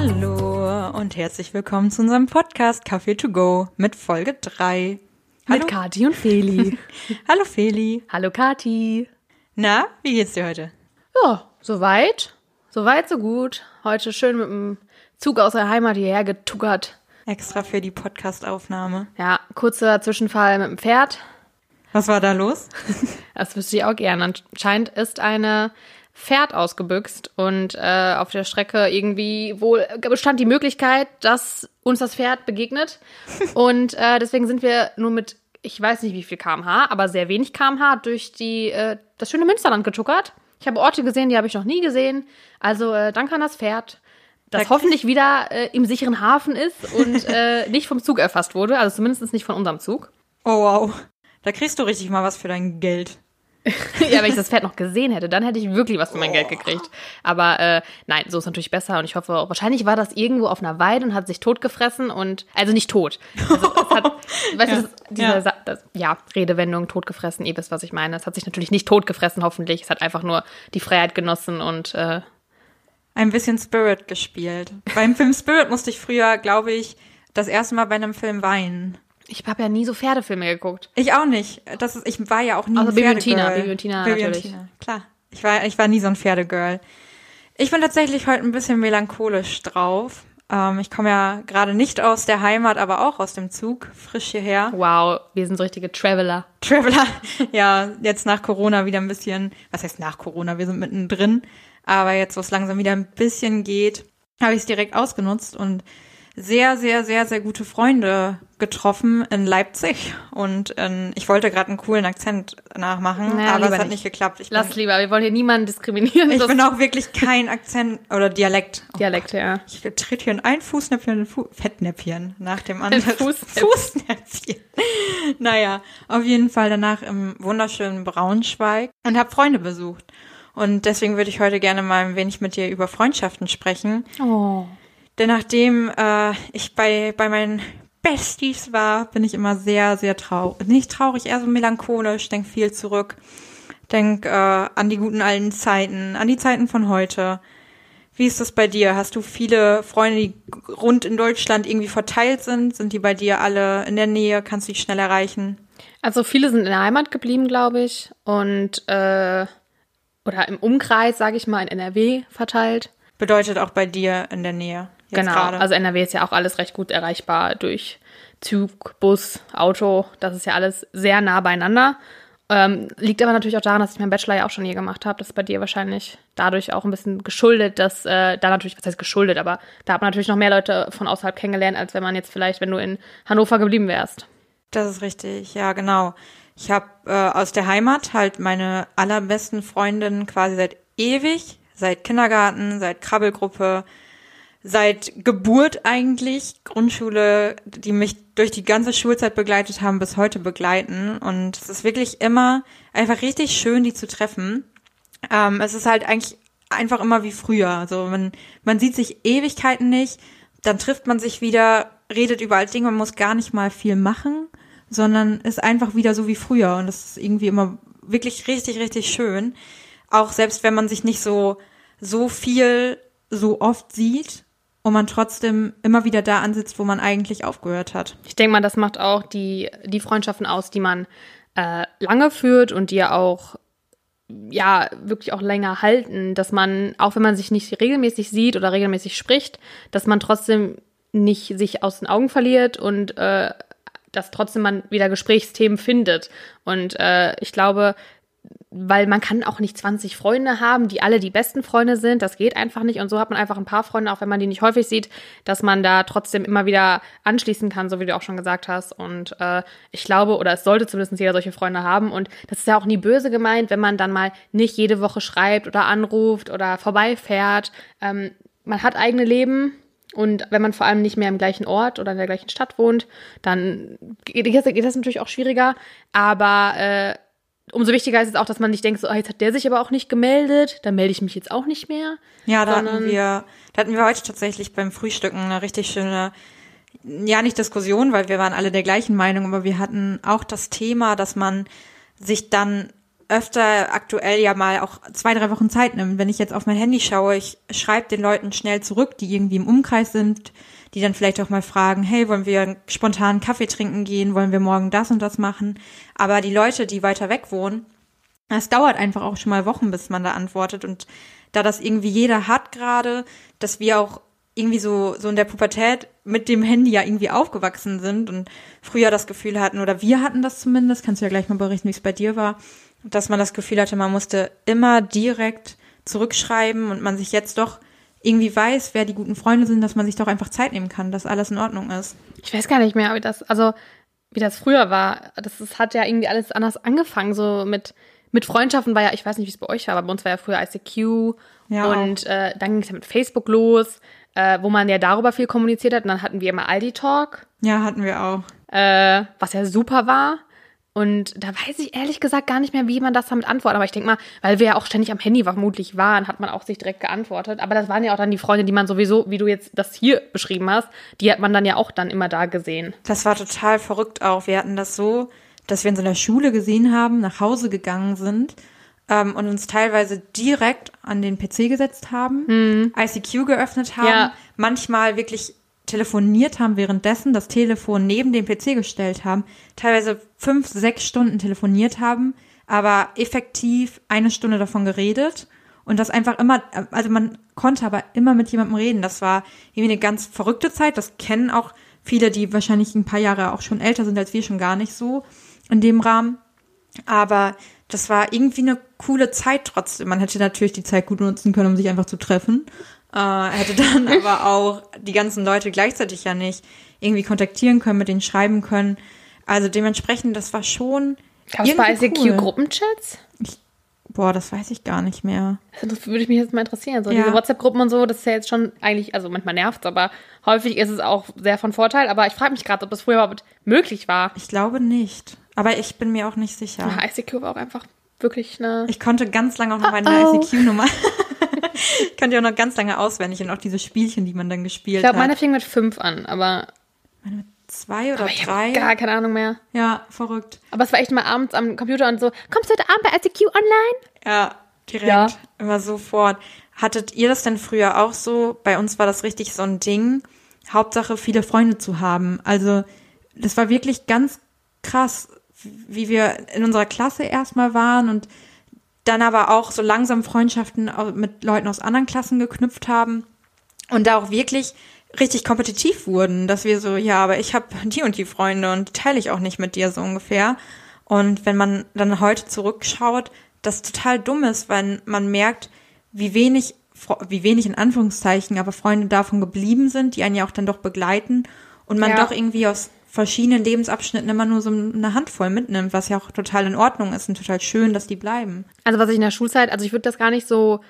Hallo und herzlich willkommen zu unserem Podcast Café to Go mit Folge 3. Hallo. Mit Kati und Feli. Hallo Feli. Hallo Kati. Na, wie geht's dir heute? Ja, soweit. Soweit, so gut. Heute schön mit dem Zug aus der Heimat hierher getuckert. Extra für die Podcastaufnahme. Ja, kurzer Zwischenfall mit dem Pferd. Was war da los? das wüsste ich auch gerne. Anscheinend ist eine Pferd ausgebüxt und äh, auf der Strecke irgendwie wohl bestand die Möglichkeit, dass uns das Pferd begegnet. Und äh, deswegen sind wir nur mit, ich weiß nicht wie viel kmh, aber sehr wenig kmh durch die, äh, das schöne Münsterland getuckert. Ich habe Orte gesehen, die habe ich noch nie gesehen. Also äh, danke an das Pferd, das da hoffentlich wieder äh, im sicheren Hafen ist und äh, nicht vom Zug erfasst wurde. Also zumindest nicht von unserem Zug. Oh wow. Da kriegst du richtig mal was für dein Geld. ja, wenn ich das Pferd noch gesehen hätte, dann hätte ich wirklich was für mein oh. Geld gekriegt. Aber äh, nein, so ist natürlich besser und ich hoffe, wahrscheinlich war das irgendwo auf einer Weide und hat sich totgefressen und also nicht tot. Also es hat, weißt ja, du, diese ja. Das, ja, Redewendung totgefressen, ihr wisst, was ich meine. Es hat sich natürlich nicht totgefressen, hoffentlich. Es hat einfach nur die Freiheit genossen und äh, ein bisschen Spirit gespielt. Beim Film Spirit musste ich früher, glaube ich, das erste Mal bei einem Film weinen. Ich habe ja nie so Pferdefilme geguckt. Ich auch nicht. Das ist, ich war ja auch nie also ein Bibi und Tina, Bibi und Tina Bibi natürlich. Und Tina, klar. Ich war, ich war nie so ein Pferdegirl. Ich bin tatsächlich heute ein bisschen melancholisch drauf. Ähm, ich komme ja gerade nicht aus der Heimat, aber auch aus dem Zug, frisch hierher. Wow, wir sind so richtige Traveler. Traveler, ja, jetzt nach Corona wieder ein bisschen, was heißt nach Corona, wir sind mittendrin. Aber jetzt, wo es langsam wieder ein bisschen geht, habe ich es direkt ausgenutzt und sehr, sehr, sehr, sehr gute Freunde getroffen in Leipzig und in, ich wollte gerade einen coolen Akzent nachmachen, naja, aber es hat nicht, nicht geklappt. Ich Lass bin, lieber, wir wollen hier niemanden diskriminieren. Ich bin auch wirklich kein Akzent oder Dialekt. Oh Dialekt, Gott. ja. Ich tritt hier in ein Fußnäpfchen, Fu Fettnäpfchen nach dem anderen. Fußnäpfchen. Fußnäpfchen. naja, auf jeden Fall danach im wunderschönen Braunschweig und habe Freunde besucht. Und deswegen würde ich heute gerne mal ein wenig mit dir über Freundschaften sprechen. Oh. Denn nachdem äh, ich bei, bei meinen Besties war, bin ich immer sehr, sehr traurig. Nicht traurig, eher so melancholisch, denk viel zurück. Denk äh, an die guten alten Zeiten, an die Zeiten von heute. Wie ist das bei dir? Hast du viele Freunde, die rund in Deutschland irgendwie verteilt sind? Sind die bei dir alle in der Nähe? Kannst du dich schnell erreichen? Also viele sind in der Heimat geblieben, glaube ich. Und äh, oder im Umkreis, sage ich mal, in NRW verteilt. Bedeutet auch bei dir in der Nähe genau. Grade. Also NRW ist ja auch alles recht gut erreichbar durch Zug, Bus, Auto. Das ist ja alles sehr nah beieinander. Ähm, liegt aber natürlich auch daran, dass ich meinen Bachelor ja auch schon hier gemacht habe. Das ist bei dir wahrscheinlich dadurch auch ein bisschen geschuldet, dass äh, da natürlich, was heißt geschuldet, aber da hat man natürlich noch mehr Leute von außerhalb kennengelernt, als wenn man jetzt vielleicht, wenn du in Hannover geblieben wärst. Das ist richtig, ja, genau. Ich habe äh, aus der Heimat halt meine allerbesten Freundinnen quasi seit ewig, seit Kindergarten, seit Krabbelgruppe, seit Geburt eigentlich, Grundschule, die mich durch die ganze Schulzeit begleitet haben, bis heute begleiten. Und es ist wirklich immer einfach richtig schön, die zu treffen. Ähm, es ist halt eigentlich einfach immer wie früher. Also man, man sieht sich Ewigkeiten nicht, dann trifft man sich wieder, redet über alte Dinge, man muss gar nicht mal viel machen, sondern ist einfach wieder so wie früher. Und das ist irgendwie immer wirklich richtig, richtig schön. Auch selbst wenn man sich nicht so, so viel so oft sieht, und man trotzdem immer wieder da ansitzt, wo man eigentlich aufgehört hat. Ich denke mal, das macht auch die, die Freundschaften aus, die man äh, lange führt und die ja auch ja wirklich auch länger halten, dass man, auch wenn man sich nicht regelmäßig sieht oder regelmäßig spricht, dass man trotzdem nicht sich aus den Augen verliert und äh, dass trotzdem man wieder Gesprächsthemen findet. Und äh, ich glaube, weil man kann auch nicht 20 Freunde haben, die alle die besten Freunde sind. Das geht einfach nicht. Und so hat man einfach ein paar Freunde, auch wenn man die nicht häufig sieht, dass man da trotzdem immer wieder anschließen kann, so wie du auch schon gesagt hast. Und äh, ich glaube, oder es sollte zumindest jeder solche Freunde haben. Und das ist ja auch nie böse gemeint, wenn man dann mal nicht jede Woche schreibt oder anruft oder vorbeifährt. Ähm, man hat eigene Leben. Und wenn man vor allem nicht mehr im gleichen Ort oder in der gleichen Stadt wohnt, dann geht das natürlich auch schwieriger. Aber äh, umso wichtiger ist es auch, dass man nicht denkt, so, oh, jetzt hat der sich aber auch nicht gemeldet, dann melde ich mich jetzt auch nicht mehr. Ja, da hatten wir, da hatten wir heute tatsächlich beim Frühstücken eine richtig schöne, ja, nicht Diskussion, weil wir waren alle der gleichen Meinung, aber wir hatten auch das Thema, dass man sich dann öfter aktuell ja mal auch zwei, drei Wochen Zeit nimmt. Wenn ich jetzt auf mein Handy schaue, ich schreibe den Leuten schnell zurück, die irgendwie im Umkreis sind, die dann vielleicht auch mal fragen, hey, wollen wir spontan Kaffee trinken gehen, wollen wir morgen das und das machen. Aber die Leute, die weiter weg wohnen, es dauert einfach auch schon mal Wochen, bis man da antwortet. Und da das irgendwie jeder hat gerade, dass wir auch irgendwie so, so in der Pubertät mit dem Handy ja irgendwie aufgewachsen sind und früher das Gefühl hatten, oder wir hatten das zumindest, kannst du ja gleich mal berichten, wie es bei dir war, dass man das Gefühl hatte, man musste immer direkt zurückschreiben und man sich jetzt doch irgendwie weiß, wer die guten Freunde sind, dass man sich doch einfach Zeit nehmen kann, dass alles in Ordnung ist. Ich weiß gar nicht mehr, wie das, also wie das früher war. Das, das hat ja irgendwie alles anders angefangen, so mit mit Freundschaften war ja, ich weiß nicht, wie es bei euch war, aber bei uns war ja früher ICQ ja, und äh, dann ging es ja mit Facebook los äh, wo man ja darüber viel kommuniziert hat. Und dann hatten wir immer Aldi Talk. Ja, hatten wir auch. Äh, was ja super war. Und da weiß ich ehrlich gesagt gar nicht mehr, wie man das damit antwortet. Aber ich denke mal, weil wir ja auch ständig am Handy vermutlich waren, hat man auch sich direkt geantwortet. Aber das waren ja auch dann die Freunde, die man sowieso, wie du jetzt das hier beschrieben hast, die hat man dann ja auch dann immer da gesehen. Das war total verrückt auch. Wir hatten das so, dass wir in der Schule gesehen haben, nach Hause gegangen sind ähm, und uns teilweise direkt an den PC gesetzt haben, mhm. ICQ geöffnet haben, ja. manchmal wirklich telefoniert haben währenddessen, das Telefon neben den PC gestellt haben, teilweise fünf, sechs Stunden telefoniert haben, aber effektiv eine Stunde davon geredet und das einfach immer, also man konnte aber immer mit jemandem reden. Das war irgendwie eine ganz verrückte Zeit. Das kennen auch viele, die wahrscheinlich ein paar Jahre auch schon älter sind als wir, schon gar nicht so in dem Rahmen. Aber das war irgendwie eine coole Zeit trotzdem. Man hätte natürlich die Zeit gut nutzen können, um sich einfach zu treffen. Äh, hätte dann aber auch die ganzen Leute gleichzeitig ja nicht irgendwie kontaktieren können, mit denen schreiben können. Also dementsprechend, das war schon. Gab es bei ICQ cool. Gruppenchats? boah, das weiß ich gar nicht mehr. Das würde mich jetzt mal interessieren. So ja. diese WhatsApp-Gruppen und so, das ist ja jetzt schon eigentlich, also manchmal nervt es, aber häufig ist es auch sehr von Vorteil. Aber ich frage mich gerade, ob das früher überhaupt möglich war. Ich glaube nicht. Aber ich bin mir auch nicht sicher. Ja, ICQ war auch einfach wirklich eine. Ich konnte ganz lange auch noch meine oh, oh. ICQ-Nummer. ich konnte ja auch noch ganz lange auswendig und auch diese Spielchen, die man dann gespielt ich glaub, hat. Ich glaube, meine fing mit fünf an, aber. Meine mit zwei oder aber ich drei. Gar keine Ahnung mehr. Ja, verrückt. Aber es war echt mal abends am Computer und so, kommst du heute Abend bei ICQ online? Ja, direkt. Ja. Immer sofort. Hattet ihr das denn früher auch so? Bei uns war das richtig so ein Ding. Hauptsache, viele Freunde zu haben. Also, das war wirklich ganz krass wie wir in unserer Klasse erstmal waren und dann aber auch so langsam Freundschaften mit Leuten aus anderen Klassen geknüpft haben und da auch wirklich richtig kompetitiv wurden, dass wir so, ja, aber ich habe die und die Freunde und die teile ich auch nicht mit dir so ungefähr. Und wenn man dann heute zurückschaut, das total dumm ist, wenn man merkt, wie wenig, wie wenig in Anführungszeichen, aber Freunde davon geblieben sind, die einen ja auch dann doch begleiten und man ja. doch irgendwie aus verschiedenen Lebensabschnitten immer nur so eine Handvoll mitnimmt, was ja auch total in Ordnung ist und total schön, dass die bleiben. Also was ich in der Schulzeit, also ich würde das gar nicht so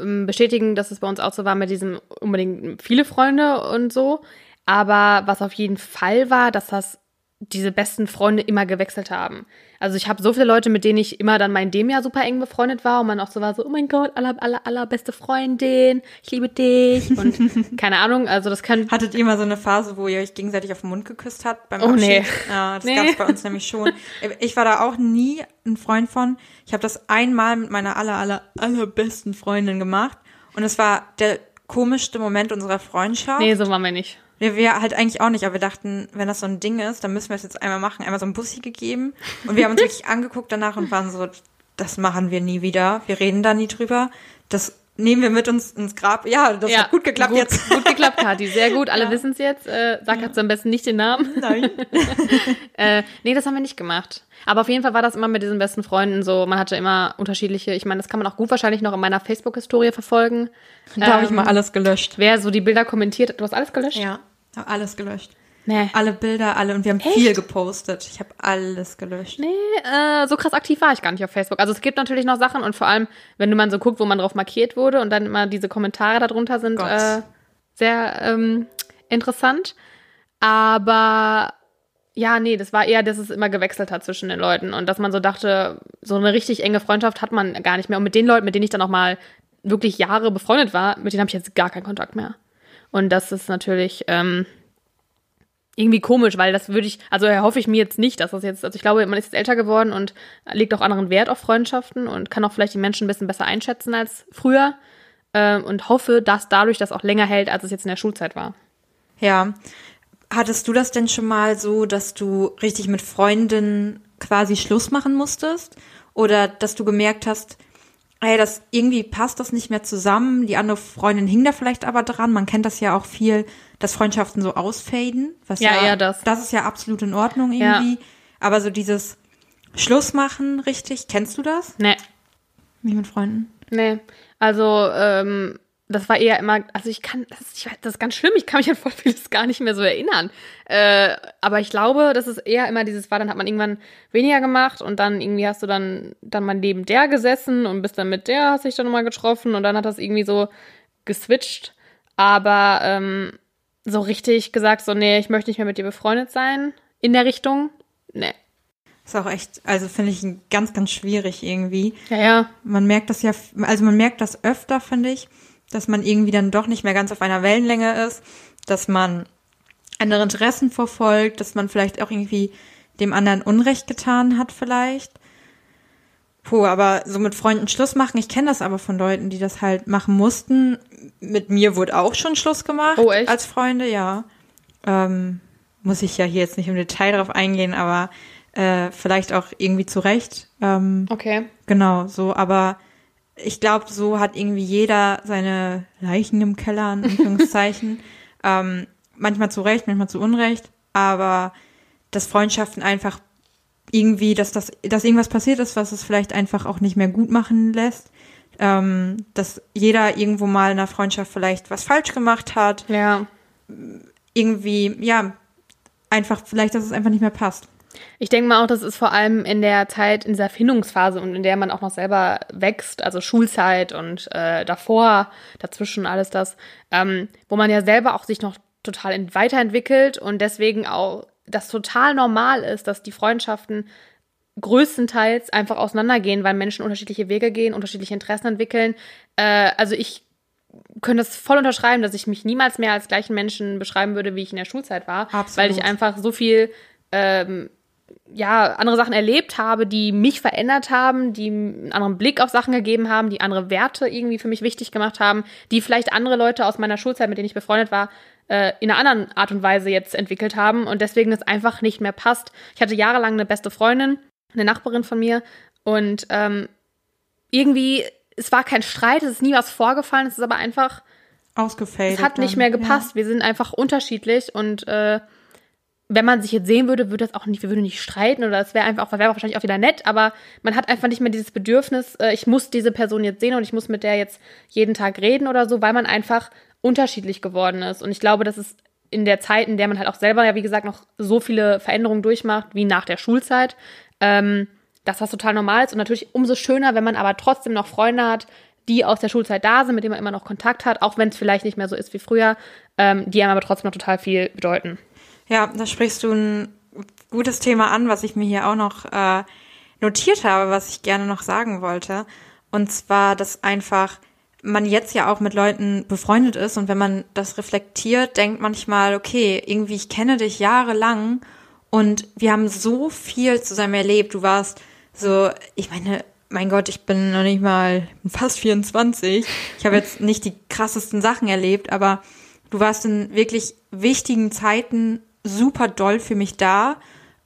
ähm, bestätigen, dass es bei uns auch so war mit diesem unbedingt viele Freunde und so. Aber was auf jeden Fall war, dass das diese besten Freunde immer gewechselt haben. Also ich habe so viele Leute, mit denen ich immer dann mein dem Jahr super eng befreundet war und man auch so war so, oh mein Gott, aller, aller, aller beste Freundin, ich liebe dich und keine Ahnung, also das kann... Hattet ihr mal so eine Phase, wo ihr euch gegenseitig auf den Mund geküsst habt beim oh, Abschied? Nee. Ja, das nee. gab es bei uns nämlich schon. Ich war da auch nie ein Freund von. Ich habe das einmal mit meiner aller, aller, allerbesten Freundin gemacht und es war der komischste Moment unserer Freundschaft. Nee, so waren wir nicht. Nee, wir halt eigentlich auch nicht, aber wir dachten, wenn das so ein Ding ist, dann müssen wir es jetzt einmal machen. Einmal so ein Bussi gegeben. Und wir haben uns wirklich angeguckt danach und waren so, das machen wir nie wieder. Wir reden da nie drüber. Das nehmen wir mit uns ins Grab. Ja, das ja, hat gut geklappt gut, jetzt. Gut geklappt, Kathi. Sehr gut. Alle ja. wissen es jetzt. Äh, sag ja. jetzt am besten nicht den Namen. Nein. äh, nee, das haben wir nicht gemacht. Aber auf jeden Fall war das immer mit diesen besten Freunden so. Man hatte immer unterschiedliche, ich meine, das kann man auch gut wahrscheinlich noch in meiner Facebook-Historie verfolgen. Da ähm, habe ich mal alles gelöscht. Wer so die Bilder kommentiert, du hast alles gelöscht? Ja. Habe alles gelöscht. Nee. Alle Bilder, alle. Und wir haben Echt? viel gepostet. Ich habe alles gelöscht. Nee, äh, so krass aktiv war ich gar nicht auf Facebook. Also es gibt natürlich noch Sachen und vor allem, wenn du mal so guckt, wo man drauf markiert wurde und dann immer diese Kommentare darunter sind äh, sehr ähm, interessant. Aber ja, nee, das war eher, dass es immer gewechselt hat zwischen den Leuten und dass man so dachte, so eine richtig enge Freundschaft hat man gar nicht mehr. Und mit den Leuten, mit denen ich dann auch mal wirklich Jahre befreundet war, mit denen habe ich jetzt gar keinen Kontakt mehr. Und das ist natürlich, ähm, irgendwie komisch, weil das würde ich, also erhoffe ich mir jetzt nicht, dass das jetzt, also ich glaube, man ist jetzt älter geworden und legt auch anderen Wert auf Freundschaften und kann auch vielleicht die Menschen ein bisschen besser einschätzen als früher ähm, und hoffe, dass dadurch das auch länger hält, als es jetzt in der Schulzeit war. Ja. Hattest du das denn schon mal so, dass du richtig mit Freundinnen quasi Schluss machen musstest? Oder dass du gemerkt hast, ey, das irgendwie passt das nicht mehr zusammen. Die andere Freundin hing da vielleicht aber dran. Man kennt das ja auch viel, dass Freundschaften so ausfaden. Was Ja, ja, eher das. Das ist ja absolut in Ordnung irgendwie. Aber so dieses Schluss machen, richtig, kennst du das? Nee. Wie mit Freunden? Nee. Also, ähm, das war eher immer, also ich kann, das, ich weiß, das ist ganz schlimm, ich kann mich an voll vieles gar nicht mehr so erinnern. Äh, aber ich glaube, das ist eher immer dieses war, dann hat man irgendwann weniger gemacht und dann irgendwie hast du dann, dann mal neben der gesessen und bist dann mit der, hast dich dann nochmal getroffen und dann hat das irgendwie so geswitcht. Aber ähm, so richtig gesagt, so, nee, ich möchte nicht mehr mit dir befreundet sein in der Richtung. Nee. Ist auch echt, also finde ich ganz, ganz schwierig irgendwie. Ja, ja. Man merkt das ja, also man merkt das öfter, finde ich, dass man irgendwie dann doch nicht mehr ganz auf einer Wellenlänge ist, dass man andere Interessen verfolgt, dass man vielleicht auch irgendwie dem anderen Unrecht getan hat vielleicht. Puh, aber so mit Freunden Schluss machen, ich kenne das aber von Leuten, die das halt machen mussten. Mit mir wurde auch schon Schluss gemacht Oh, echt? als Freunde, ja. Ähm, muss ich ja hier jetzt nicht im Detail drauf eingehen, aber äh, vielleicht auch irgendwie zu Recht. Ähm, Okay. Genau, so, aber ich glaube, so hat irgendwie jeder seine Leichen im Keller, in Anführungszeichen. ähm, manchmal zu Recht, manchmal zu Unrecht, aber dass Freundschaften einfach irgendwie, dass das, dass irgendwas passiert ist, was es vielleicht einfach auch nicht mehr gut machen lässt. Ähm, dass jeder irgendwo mal in einer Freundschaft vielleicht was falsch gemacht hat. Ja. Irgendwie, ja, einfach, vielleicht, dass es einfach nicht mehr passt. Ich denke mal auch, das ist vor allem in der Zeit, in dieser Findungsphase und in der man auch noch selber wächst, also Schulzeit und äh, davor, dazwischen alles das, ähm, wo man ja selber auch sich noch total ent- weiterentwickelt und deswegen auch das total normal ist, dass die Freundschaften größtenteils einfach auseinandergehen, weil Menschen unterschiedliche Wege gehen, unterschiedliche Interessen entwickeln. Äh, also ich könnte es voll unterschreiben, dass ich mich niemals mehr als gleichen Menschen beschreiben würde, wie ich in der Schulzeit war, Absolut. weil ich einfach so viel ähm, ja, andere Sachen erlebt habe, die mich verändert haben, die einen anderen Blick auf Sachen gegeben haben, die andere Werte irgendwie für mich wichtig gemacht haben, die vielleicht andere Leute aus meiner Schulzeit, mit denen ich befreundet war, äh, in einer anderen Art und Weise jetzt entwickelt haben und deswegen es einfach nicht mehr passt. Ich hatte jahrelang eine beste Freundin, eine Nachbarin von mir und ähm, irgendwie, es war kein Streit, es ist nie was vorgefallen, es ist aber einfach, Ausgefadet. es hat nicht mehr ja. gepasst. Wir sind einfach unterschiedlich und äh, wenn man sich jetzt sehen würde, würde das auch nicht, wir würden nicht streiten oder es wäre einfach, wäre wahrscheinlich auch wieder nett, aber man hat einfach nicht mehr dieses Bedürfnis, äh, ich muss diese Person jetzt sehen und ich muss mit der jetzt jeden Tag reden oder so, weil man einfach unterschiedlich geworden ist. Und ich glaube, das ist in der Zeit, in der man halt auch selber ja, wie gesagt, noch so viele Veränderungen durchmacht, wie nach der Schulzeit, ähm, dass das total normal ist. Und natürlich umso schöner, wenn man aber trotzdem noch Freunde hat, die aus der Schulzeit da sind, mit denen man immer noch Kontakt hat, auch wenn es vielleicht nicht mehr so ist wie früher, ähm, die einem aber trotzdem noch total viel bedeuten. Ja, da sprichst du ein gutes Thema an, was ich mir hier auch noch äh, notiert habe, was ich gerne noch sagen wollte. Und zwar, dass einfach man jetzt ja auch mit Leuten befreundet ist und wenn man das reflektiert, denkt manchmal, okay, irgendwie ich kenne dich jahrelang und wir haben so viel zusammen erlebt. Du warst so, ich meine, mein Gott, ich bin noch nicht mal fast 24. Ich habe jetzt nicht die krassesten Sachen erlebt, aber du warst in wirklich wichtigen Zeiten super doll für mich da,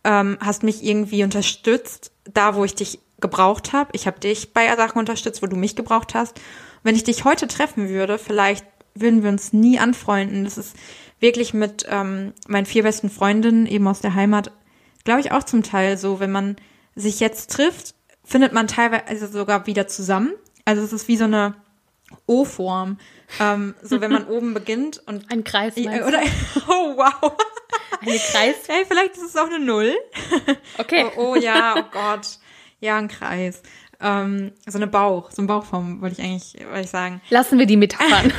ähm, hast mich irgendwie unterstützt, da wo ich dich gebraucht habe. Ich habe dich bei Sachen unterstützt, wo du mich gebraucht hast. Wenn ich dich heute treffen würde, vielleicht würden wir uns nie anfreunden. Das ist wirklich mit ähm, meinen vier besten Freundinnen eben aus der Heimat, glaube ich, auch zum Teil so, wenn man sich jetzt trifft, findet man teilweise sogar wieder zusammen. Also es ist wie so eine O-Form. Ähm, so wenn man oben beginnt und Ein Kreis. Meinst oder oh wow. Eine Kreis. Hey, vielleicht ist es auch eine Null. Okay. Oh, oh ja, oh Gott. Ja, ein Kreis. Ähm, so eine Bauch, so eine Bauchform wollte ich eigentlich wollte ich sagen. Lassen wir die Metaphern.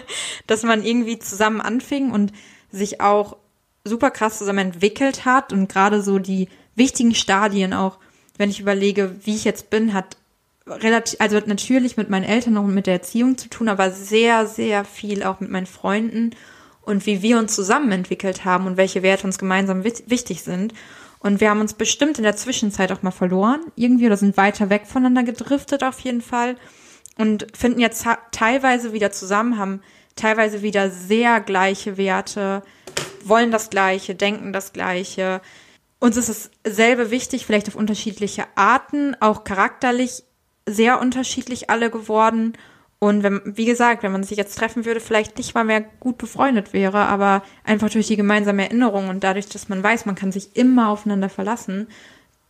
Dass man irgendwie zusammen anfing und sich auch super krass zusammen entwickelt hat und gerade so die wichtigen Stadien auch, wenn ich überlege, wie ich jetzt bin, hat relativ, also natürlich mit meinen Eltern und mit der Erziehung zu tun, aber sehr, sehr viel auch mit meinen Freunden und wie wir uns zusammen entwickelt haben und welche Werte uns gemeinsam wichtig sind. Und wir haben uns bestimmt in der Zwischenzeit auch mal verloren, irgendwie, oder sind weiter weg voneinander gedriftet auf jeden Fall. Und finden jetzt teilweise wieder zusammen, haben teilweise wieder sehr gleiche Werte, wollen das Gleiche, denken das Gleiche. Uns ist dasselbe wichtig, vielleicht auf unterschiedliche Arten, auch charakterlich sehr unterschiedlich alle geworden. Und wenn, wie gesagt, wenn man sich jetzt treffen würde, vielleicht nicht mal mehr gut befreundet wäre, aber einfach durch die gemeinsame Erinnerung und dadurch, dass man weiß, man kann sich immer aufeinander verlassen,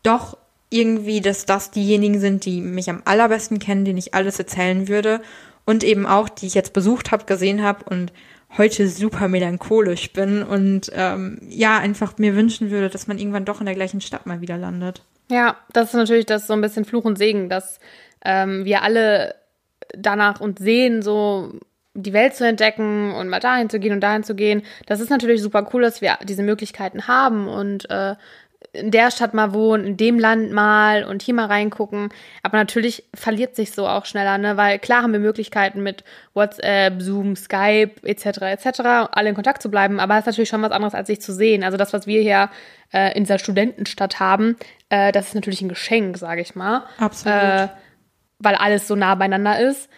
doch irgendwie, dass das diejenigen sind, die mich am allerbesten kennen, denen ich alles erzählen würde und eben auch, die ich jetzt besucht habe, gesehen habe und heute super melancholisch bin und ähm, ja, einfach mir wünschen würde, dass man irgendwann doch in der gleichen Stadt mal wieder landet. Ja, das ist natürlich das so ein bisschen Fluch und Segen, dass ähm, wir alle danach uns sehen, so die Welt zu entdecken und mal dahin zu gehen und dahin zu gehen. Das ist natürlich super cool, dass wir diese Möglichkeiten haben und äh, in der Stadt mal wohnen, in dem Land mal und hier mal reingucken. Aber natürlich verliert sich so auch schneller, ne? Weil klar haben wir Möglichkeiten mit WhatsApp, Zoom, Skype etc. etc. alle in Kontakt zu bleiben. Aber es ist natürlich schon was anderes, als sich zu sehen. Also das, was wir hier äh, in dieser Studentenstadt haben, äh, das ist natürlich ein Geschenk, sage ich mal. Absolut. Weil alles so nah beieinander ist.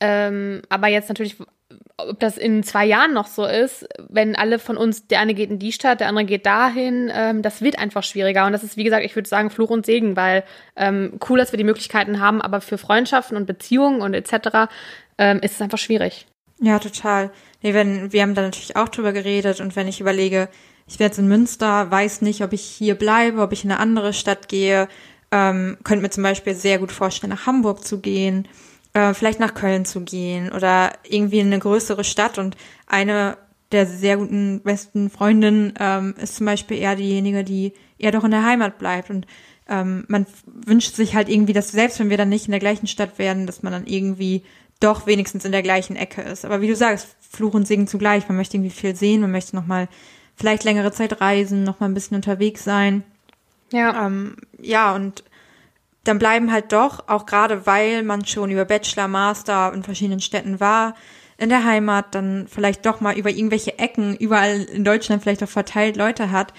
Ähm, aber jetzt natürlich, ob das in zwei Jahren noch so ist, wenn alle von uns, der eine geht in die Stadt, der andere geht dahin, ähm, das wird einfach schwieriger. Und das ist, wie gesagt, ich würde sagen, Fluch und Segen, weil ähm, cool, dass wir die Möglichkeiten haben, aber für Freundschaften und Beziehungen und etc. Ähm, ist es einfach schwierig. Ja, total. Nee, wenn, wir haben da natürlich auch drüber geredet und wenn ich überlege, ich werde jetzt in Münster, weiß nicht, ob ich hier bleibe, ob ich in eine andere Stadt gehe, ähm, könnte mir zum Beispiel sehr gut vorstellen, nach Hamburg zu gehen, äh, vielleicht nach Köln zu gehen oder irgendwie in eine größere Stadt. Und eine der sehr guten besten Freundinnen ähm, ist zum Beispiel eher diejenige, die eher doch in der Heimat bleibt. Und ähm, man wünscht sich halt irgendwie, dass selbst wenn wir dann nicht in der gleichen Stadt werden, dass man dann irgendwie doch wenigstens in der gleichen Ecke ist. Aber wie du sagst, Fluch und Segen zugleich. Man möchte irgendwie viel sehen, man möchte nochmal vielleicht längere Zeit reisen, nochmal ein bisschen unterwegs sein. Ja. Ähm, ja, und dann bleiben halt doch, auch gerade weil man schon über Bachelor, Master in verschiedenen Städten war, in der Heimat dann vielleicht doch mal über irgendwelche Ecken überall in Deutschland vielleicht auch verteilt Leute hat,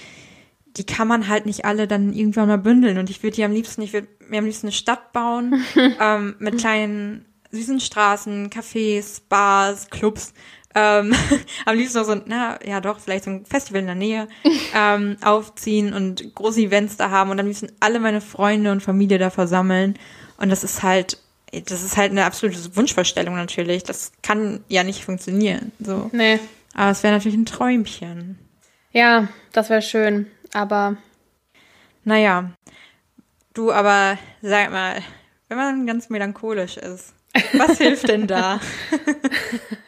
die kann man halt nicht alle dann irgendwann mal bündeln. Und ich würde die am liebsten, ich würde mir am liebsten eine Stadt bauen ähm, mit kleinen süßen Straßen, Cafés, Bars, Clubs, ähm, am liebsten noch so, na ja doch, vielleicht so ein Festival in der Nähe ähm, aufziehen und große Events da haben und am liebsten alle meine Freunde und Familie da versammeln. Und das ist halt, das ist halt eine absolute Wunschvorstellung natürlich. Das kann ja nicht funktionieren. So. Nee. Aber es wäre natürlich ein Träumchen. Ja, das wäre schön, aber. Naja. Du, aber sag mal, wenn man ganz melancholisch ist, was hilft denn da?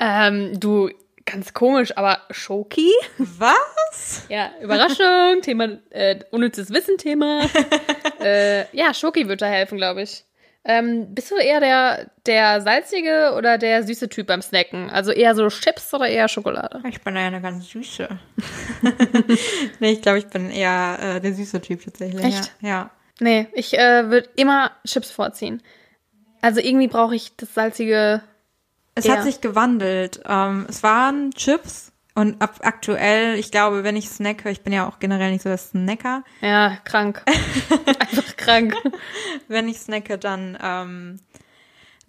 Ähm, du, ganz komisch, aber Schoki? Was? Ja, Überraschung, Thema, äh, unnützes Wissen-Thema. äh, ja, Schoki wird da helfen, glaube ich. Ähm, bist du eher der, der salzige oder der süße Typ beim Snacken? Also eher so Chips oder eher Schokolade? Ich bin eher eine ganz süße. nee, ich glaube, ich bin eher äh, der süße Typ tatsächlich. Echt? Ja. ja. Nee, ich äh, würde immer Chips vorziehen. Also irgendwie brauche ich das salzige es ja. hat sich gewandelt. Ähm, es waren Chips und ab aktuell, ich glaube, wenn ich snacke, ich bin ja auch generell nicht so der Snacker. Ja, krank. Einfach krank. wenn ich snacke, dann ähm,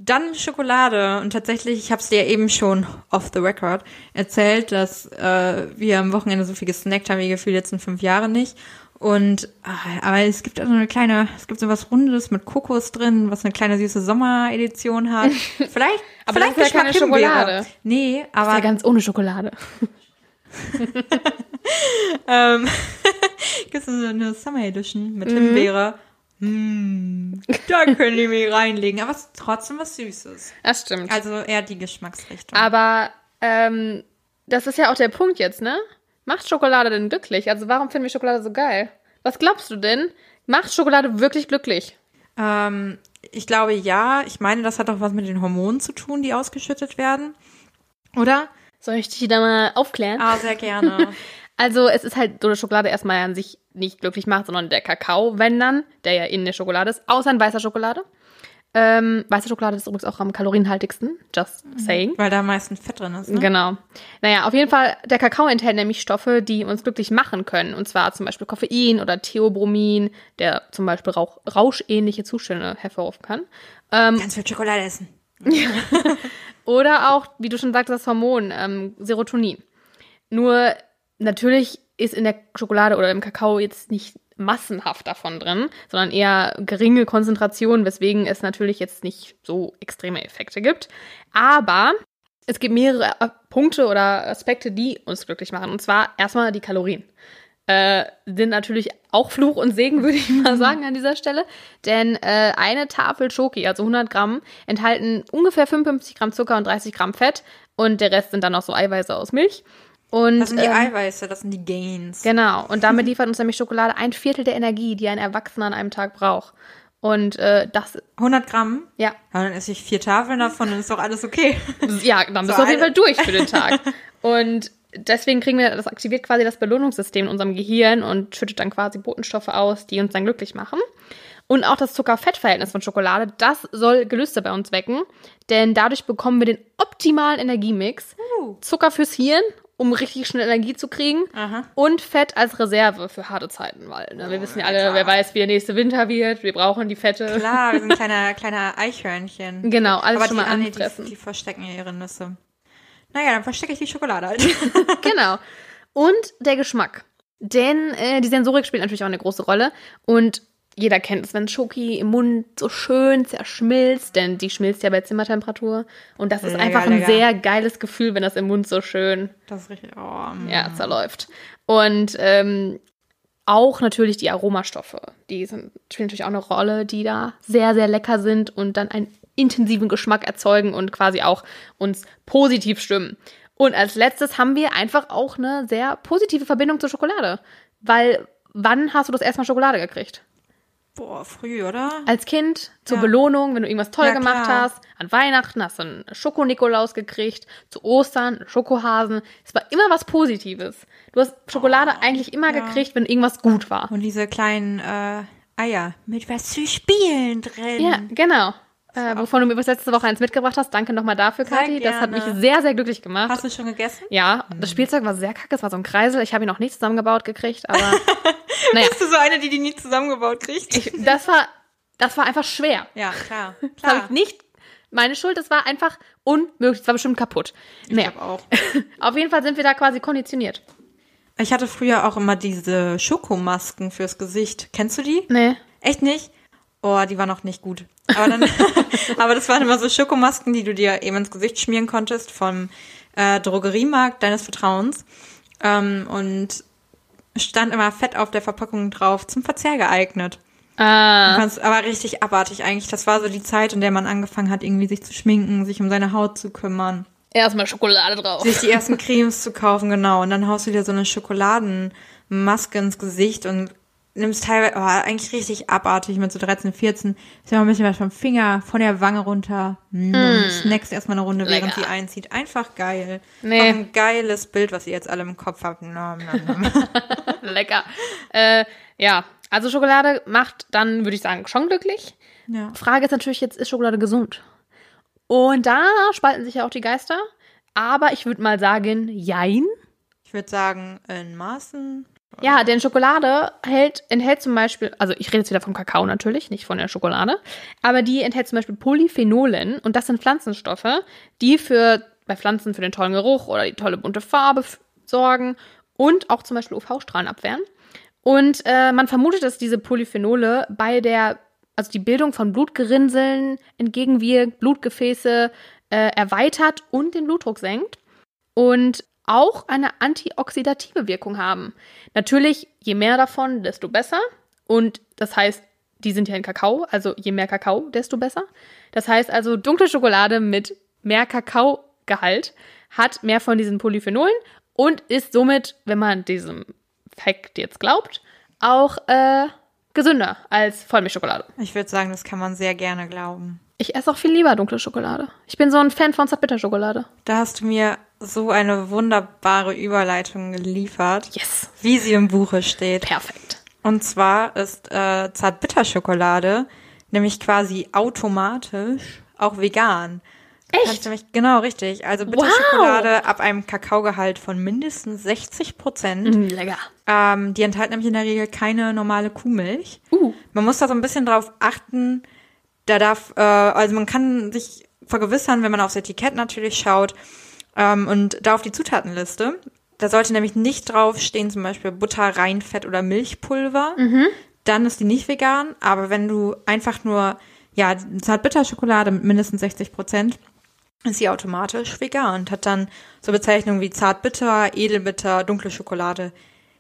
dann Schokolade. Und tatsächlich, ich habe es dir eben schon off the record erzählt, dass äh, wir am Wochenende so viel gesnackt haben wie gefühlt letzten fünf Jahre nicht. Und ah, aber es gibt also eine kleine, es gibt so was Rundes mit Kokos drin, was eine kleine süße Sommeredition hat. Vielleicht, aber vielleicht das ist ja keine Schokolade. Nee, aber das ist ja ganz ohne Schokolade. ähm, gibt so eine Summer Edition mit mhm. Himbeere. Mm, da können die mir reinlegen, aber es ist trotzdem was Süßes. Das stimmt. Also eher die Geschmacksrichtung. Aber ähm, das ist ja auch der Punkt jetzt, ne? Macht Schokolade denn glücklich? Also warum finden wir Schokolade so geil? Was glaubst du denn? Macht Schokolade wirklich glücklich? Ähm, ich glaube ja. Ich meine, das hat auch was mit den Hormonen zu tun, die ausgeschüttet werden. Oder? Soll ich dich da mal aufklären? Ah, sehr gerne. also es ist halt so, dass Schokolade erstmal an sich nicht glücklich macht, sondern der Kakao, wenn dann, der ja in der Schokolade ist, außer in weißer Schokolade. Ähm, weiße Schokolade ist übrigens auch am kalorienhaltigsten, just saying. Weil da am meisten Fett drin ist. Ne? Genau. Naja, auf jeden Fall, der Kakao enthält nämlich Stoffe, die uns glücklich machen können. Und zwar zum Beispiel Koffein oder Theobromin, der zum Beispiel rauch, rauschähnliche Zustände hervorrufen kann. Ähm, Ganz viel Schokolade essen. Oder auch, wie du schon sagst, das Hormon ähm, Serotonin. Nur natürlich ist in der Schokolade oder im Kakao jetzt nicht massenhaft davon drin, sondern eher geringe Konzentration, weswegen es natürlich jetzt nicht so extreme Effekte gibt. Aber es gibt mehrere äh, Punkte oder Aspekte, die uns glücklich machen. Und zwar erstmal die Kalorien. Äh, sind natürlich auch Fluch und Segen, würde ich mal sagen an dieser Stelle. Denn äh, eine Tafel Schoki, also 100 Gramm, enthalten ungefähr 55 Gramm Zucker und 30 Gramm Fett. Und der Rest sind dann noch so Eiweiße aus Milch. Und, Das sind die ähm, Eiweiße, das sind die Gains. Genau, und damit liefert uns nämlich Schokolade ein Viertel der Energie, die ein Erwachsener an einem Tag braucht. Und äh, das, 100 Gramm? ja, Ja, dann esse ich vier Tafeln davon und ist doch alles okay. ja, dann bist So du auf jeden Fall durch für den Tag. Und deswegen kriegen wir, das aktiviert quasi das Belohnungssystem in unserem Gehirn und schüttet dann quasi Botenstoffe aus, die uns dann glücklich machen. Und auch das Zucker-Fett-Verhältnis von Schokolade, das soll Gelüste bei uns wecken, denn dadurch bekommen wir den optimalen Energiemix. Uh. Zucker fürs Hirn, um richtig schnell Energie zu kriegen Aha. und Fett als Reserve für harte Zeiten, weil ne, wir wissen ja alle, wer weiß, wie der nächste Winter wird, wir brauchen die Fette. Klar, wir sind kleine, kleine Eichhörnchen. Genau, alles Aber schon die, mal ah, anfressen. die, die verstecken ja ihre Nüsse. Naja, dann verstecke ich die Schokolade halt. genau. Und der Geschmack. Denn äh, die Sensorik spielt natürlich auch eine große Rolle. Und jeder kennt es, wenn Schoki im Mund so schön zerschmilzt, denn die schmilzt ja bei Zimmertemperatur. Und das ist Lecker, einfach ein lecker. sehr geiles Gefühl, wenn das im Mund so schön Das richtig. Oh, mm. ja, zerläuft. Und ähm, auch natürlich die Aromastoffe. Die sind, spielen natürlich auch eine Rolle, die da sehr, sehr lecker sind und dann einen intensiven Geschmack erzeugen und quasi auch uns positiv stimmen. Und als letztes haben wir einfach auch eine sehr positive Verbindung zur Schokolade. Weil, wann hast du das erste Mal Schokolade gekriegt? Boah, früh, oder? Als Kind, zur Ja. Belohnung, wenn du irgendwas toll Ja, gemacht klar. hast. An Weihnachten hast du einen Schoko-Nikolaus gekriegt. Zu Ostern einen Schokohasen. Es war immer was Positives. Du hast Schokolade eigentlich immer Oh, ja. gekriegt, wenn irgendwas gut war. Und diese kleinen äh, Eier mit was zu spielen drin. Ja, genau. Äh, wovon du mir bis letzte Woche eins mitgebracht hast. Danke nochmal dafür, Sehr Kathi. Das hat mich sehr, sehr glücklich gemacht. Hast du schon gegessen? ja, das Spielzeug war sehr kacke. Es war so ein Kreisel. Ich habe ihn noch nicht zusammengebaut gekriegt, aber naja, Bist du so eine, die die nie zusammengebaut kriegt? ich, das war, das war einfach schwer. ja, klar. Das habe klar. ich nicht meine Schuld. Das war einfach unmöglich. Das war bestimmt kaputt. Ich Naja, auch. auf jeden Fall sind wir da quasi konditioniert. Ich hatte früher auch immer diese Schokomasken fürs Gesicht. Kennst du die? Nee. Echt nicht? Oh, die waren noch nicht gut. Aber, dann, aber das waren immer so Schokomasken, die du dir eben ins Gesicht schmieren konntest vom äh, Drogeriemarkt deines Vertrauens. Ähm, und stand immer fett auf der Verpackung drauf, zum Verzehr geeignet. Ah, kannst, aber richtig abartig eigentlich. Das war so die Zeit, in der man angefangen hat, irgendwie sich zu schminken, sich um seine Haut zu kümmern, erstmal Schokolade drauf. sich die ersten Cremes zu kaufen, genau. Und dann haust du dir so eine Schokoladenmaske ins Gesicht und nimmst teilweise, oh, eigentlich richtig abartig mit so 13, 14. Ist ja mal ein bisschen was vom Finger, von der Wange runter. Mm. Und snackst erstmal eine Runde, während Lecker. sie einzieht. Einfach geil. Nee. Auch ein geiles Bild, was ihr jetzt alle im Kopf habt. Nom, nom, nom. Lecker. Äh, ja, also Schokolade macht dann, würde ich sagen, schon glücklich. ja. Frage ist natürlich jetzt, ist Schokolade gesund? Und da spalten sich ja auch die Geister. Aber ich würde mal sagen, jein. Ich würde sagen, in Maßen. Ja, denn Schokolade hält, enthält zum Beispiel, also ich rede jetzt wieder vom Kakao natürlich, nicht von der Schokolade, aber die enthält zum Beispiel Polyphenolen und das sind Pflanzenstoffe, die für bei Pflanzen für den tollen Geruch oder die tolle bunte Farbe sorgen und auch zum Beispiel UV-Strahlen abwehren. Und äh, man vermutet, dass diese Polyphenole bei der, also die Bildung von Blutgerinnseln entgegenwirkt, Blutgefäße äh, erweitert und den Blutdruck senkt und auch eine antioxidative Wirkung haben. Natürlich, je mehr davon, desto besser. Und das heißt, die sind ja in Kakao, also je mehr Kakao, desto besser. Das heißt also, dunkle Schokolade mit mehr Kakaogehalt hat mehr von diesen Polyphenolen und ist somit, wenn man diesem Fact jetzt glaubt, auch äh, gesünder als Vollmilchschokolade. Ich würde sagen, das kann man sehr gerne glauben. Ich esse auch viel lieber dunkle Schokolade. Ich bin so ein Fan von Zartbitterschokolade. Da hast du mir so eine wunderbare Überleitung geliefert, Yes. wie sie im Buche steht. Perfekt. Und zwar ist äh, Zartbitterschokolade nämlich quasi automatisch auch vegan. Echt? Kannst nämlich, genau, richtig. Also Bitterschokolade ab einem Kakaogehalt von mindestens 60 Prozent. Mm, lecker. Ähm, die enthalten nämlich in der Regel keine normale Kuhmilch. Uh. Man muss da so ein bisschen drauf achten. Da darf, äh, also man kann sich vergewissern, wenn man aufs Etikett natürlich schaut ähm, und da auf die Zutatenliste. Da sollte nämlich nicht draufstehen, zum Beispiel Butter, Reinfett oder Milchpulver. Dann ist die nicht vegan. Aber wenn du einfach nur, ja, Zartbitterschokolade mit mindestens 60 Prozent, ist sie automatisch vegan und hat dann so Bezeichnungen wie Zartbitter, Edelbitter, dunkle Schokolade,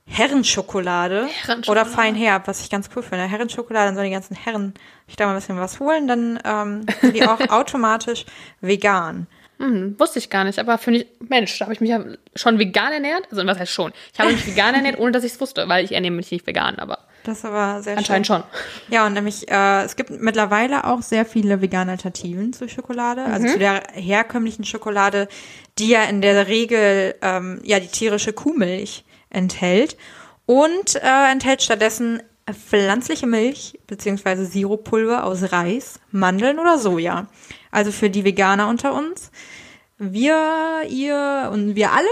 Herrenschokolade, Herrenschokolade. oder Feinherb, was ich ganz cool finde. Herrenschokolade, dann sollen die ganzen Herren sich da mal ein bisschen was holen, dann ähm, sind die auch automatisch vegan. Hm, wusste ich gar nicht, aber finde ich, Mensch, da habe ich mich ja schon vegan ernährt. Also, was heißt schon? Ich habe mich vegan ernährt, ohne dass ich es wusste, weil ich ernähre mich nicht vegan, aber Das aber sehr anscheinend schön. schon. Ja, und nämlich, äh, es gibt mittlerweile auch sehr viele vegane Alternativen zu Schokolade. Also zu der herkömmlichen Schokolade, die ja in der Regel ähm, ja die tierische Kuhmilch enthält. Und äh, enthält stattdessen pflanzliche Milch beziehungsweise Siruppulver aus Reis, Mandeln oder Soja. Also für die Veganer unter uns. Wir, ihr und wir alle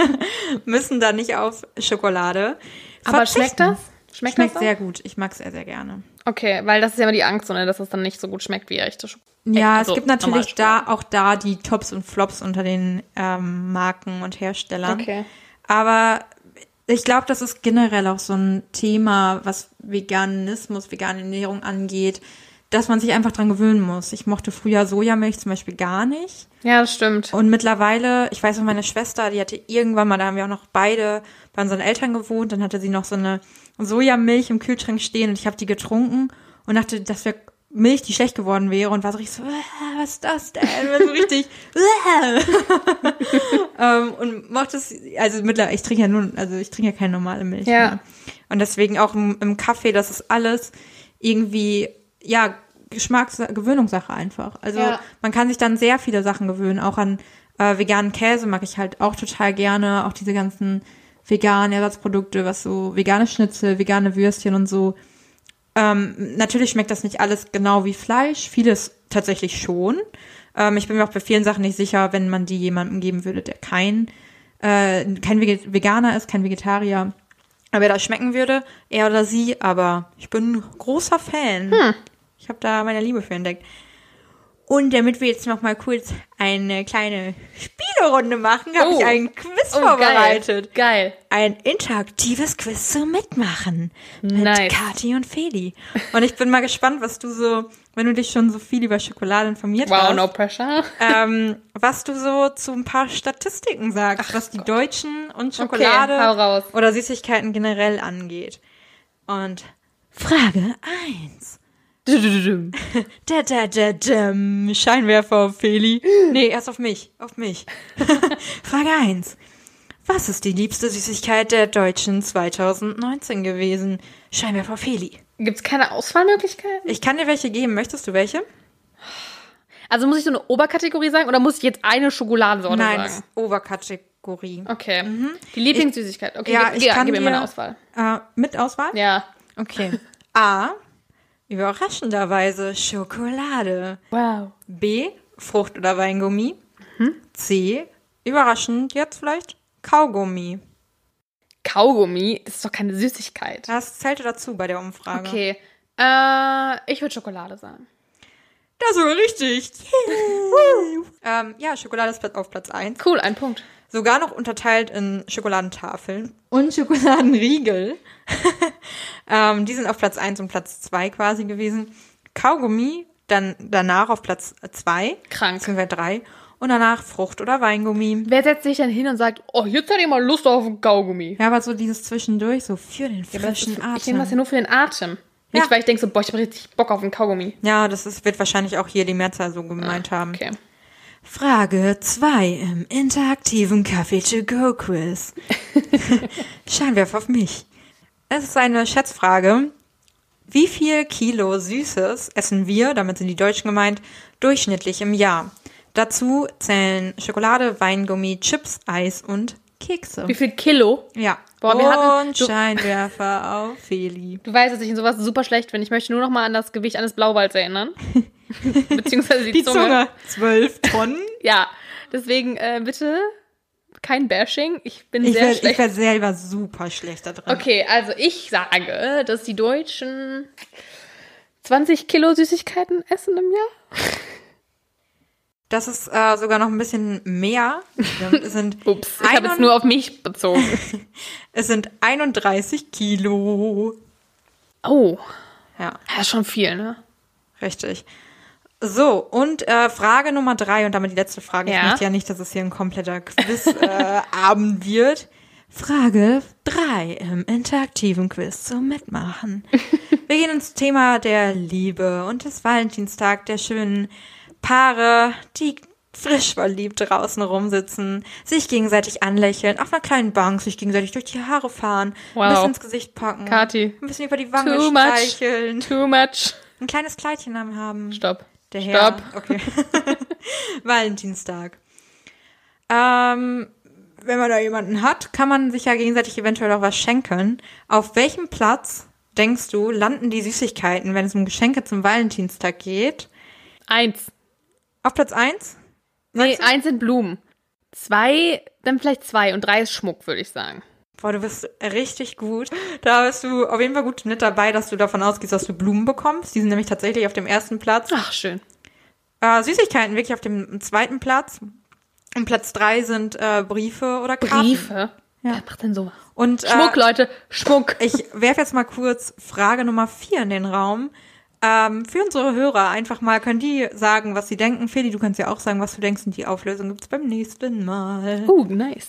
müssen da nicht auf Schokolade. Aber schmeckt verzichten. das? Schmeckt, Schmeckt das? sehr gut. Ich mag es sehr, sehr gerne. Okay, weil das ist ja immer die Angst, ne, dass es dann nicht so gut schmeckt wie echte Schokolade. Ja, also es gibt natürlich da auch da die Tops und Flops unter den ähm, Marken und Herstellern. Okay. Aber ich glaube, das ist generell auch so ein Thema, was Veganismus, vegane Ernährung angeht, dass man sich einfach dran gewöhnen muss. Ich mochte früher Sojamilch zum Beispiel gar nicht. Ja, das stimmt. Und mittlerweile, ich weiß noch, meine Schwester, die hatte irgendwann mal, da haben wir auch noch beide bei unseren Eltern gewohnt, dann hatte sie noch so eine Sojamilch im Kühlschrank stehen und ich habe die getrunken und dachte, das wäre Milch, die schlecht geworden wäre und war so richtig so, "Äh, was ist das denn? War so richtig, "Äh." ähm, und mochte es, also mittlerweile, ich trinke ja nur, also ich trinke ja keine normale Milch Ja. mehr. Und deswegen auch im, im Kaffee, das ist alles irgendwie, ja, Geschmacks Gewöhnungssache einfach. Also Ja. man kann sich dann sehr viele Sachen gewöhnen, auch an äh, veganen Käse mag ich halt auch total gerne, auch diese ganzen veganen Ersatzprodukte, was so vegane Schnitzel, vegane Würstchen und so. Ähm, natürlich schmeckt das nicht alles genau wie Fleisch, vieles tatsächlich schon. Ähm, ich bin mir auch bei vielen Sachen nicht sicher, wenn man die jemandem geben würde, der kein, äh, kein Veganer ist, kein Vegetarier, aber er das schmecken würde, er oder sie, aber ich bin ein großer Fan. Ich habe da meine Liebe für entdeckt. Und damit wir jetzt noch mal kurz eine kleine Spielerunde machen, habe Oh. ich einen Quiz Oh, vorbereitet. Geil. Ein interaktives Quiz zum Mitmachen mit Nice. Kati und Feli. Und ich bin mal gespannt, was du so, wenn du dich schon so viel über Schokolade informiert Wow, hast, no pressure. ähm, was du so zu ein paar Statistiken sagst, was die Deutschen und Schokolade Okay, oder Süßigkeiten generell angeht. Und Frage 1. Da, da, da, dum. Scheinwerfer auf Feli. Nee, erst auf mich. Auf mich. Frage 1. Was ist die liebste Süßigkeit der Deutschen 2019 gewesen? Scheinwerfer auf Feli. Gibt's keine Auswahlmöglichkeiten? Ich kann dir welche geben. Möchtest du welche? Also muss ich so eine Oberkategorie sagen oder muss ich jetzt eine Schokoladensorte Nein, sagen? ist Oberkategorie. Okay. Die Lieblingssüßigkeit. Okay, Ja, gib, ich kann gib mir mal eine Auswahl. Äh, mit Auswahl? Ja. Okay. A. Überraschenderweise Schokolade. Wow. B. Frucht- oder Weingummi. C. Überraschend jetzt vielleicht Kaugummi. Kaugummi, das ist doch keine Süßigkeit. Das zählte dazu bei der Umfrage. Okay. Äh, ich würde Schokolade sagen. Das war richtig. ähm, ja, Schokolade ist auf Platz 1. Cool, ein Punkt. Sogar noch unterteilt in Schokoladentafeln und Schokoladenriegel. ähm, die sind auf Platz 1 und Platz 2 quasi gewesen. Kaugummi, dann danach auf Platz 2. Krank. Beziehungsweise 3. Und danach Frucht- oder Weingummi. Wer setzt sich denn hin und sagt, oh, jetzt hätte ich mal Lust auf einen Kaugummi? Ja, aber so dieses Zwischendurch, so für den frischen ist- Atem. Ich nehme das ja nur für den Atem. Nicht, Ja. weil ich denke so, boah, ich habe richtig Bock auf einen Kaugummi. Ja, das ist, wird wahrscheinlich auch hier die Mehrzahl so gemeint haben. Okay. Frage 2 im interaktiven Kaffee-to-go-Quiz. Scheinwerfer auf mich. Es ist eine Schätzfrage. Wie viel Kilo Süßes essen wir, damit sind die Deutschen gemeint, durchschnittlich im Jahr? Dazu zählen Schokolade, Weingummi, Chips, Eis und Kekse. Wie viel Kilo? Ja. Boah, wir hatten- Und Scheinwerfer auf Feli. Du weißt, dass ich in sowas super schlecht bin. Ich möchte nur noch mal an das Gewicht eines Blauwalds erinnern. Beziehungsweise die, Die Zunge. Zwölf Tonnen. Ja, deswegen äh, bitte kein Bashing. Ich bin Ich sehr werde schlecht. werd selber super schlecht da drin. Okay, also ich sage, dass die Deutschen 20 Kilo Süßigkeiten essen im Jahr. Das ist äh, sogar noch ein bisschen mehr. Es sind, Ups, ich habe jetzt einund- nur auf mich bezogen. es sind 31 Kilo. Oh, Ja, das ist schon viel, ne? richtig. So, und äh, Frage Nummer drei und damit die letzte Frage. Ich Ja. möchte ja nicht, dass es hier ein kompletter Quiz-Abend äh, Abend wird. Frage drei im interaktiven Quiz zum Mitmachen. Wir gehen ins Thema der Liebe und des Valentinstag der schönen Paare, die frisch verliebt draußen rumsitzen, sich gegenseitig anlächeln, auf einer kleinen Bank sich gegenseitig durch die Haare fahren, ein Wow. bisschen ins Gesicht packen, Kathi. ein bisschen über die Wange Too much. streicheln, Too much. ein kleines Kleidchen haben. Stopp. Der Herr. Stopp. Okay. Valentinstag. Ähm, wenn man da jemanden hat, kann man sich ja gegenseitig eventuell auch was schenken. Auf welchem Platz, denkst du, landen die Süßigkeiten, wenn es um Geschenke zum Valentinstag geht? Eins. Auf Platz eins? Nee, eins sind Blumen. Zwei, dann vielleicht zwei und drei ist Schmuck, würde ich sagen. Boah, du bist richtig gut. Da bist du auf jeden Fall gut mit dabei, dass du davon ausgehst, dass du Blumen bekommst. Die sind nämlich tatsächlich auf dem ersten Platz. Ach, schön. Äh, Süßigkeiten wirklich auf dem zweiten Platz. Und Platz drei sind äh, Briefe oder Karten. Briefe? Ja. Wer macht denn sowas? Und äh, Schmuck, Leute, Schmuck. Ich werfe jetzt mal kurz Frage Nummer vier in den Raum. Ähm, für unsere Hörer einfach mal, können die sagen, was sie denken. Feli, du kannst ja auch sagen, was du denkst und die Auflösung gibt's beim nächsten Mal. Uh, nice.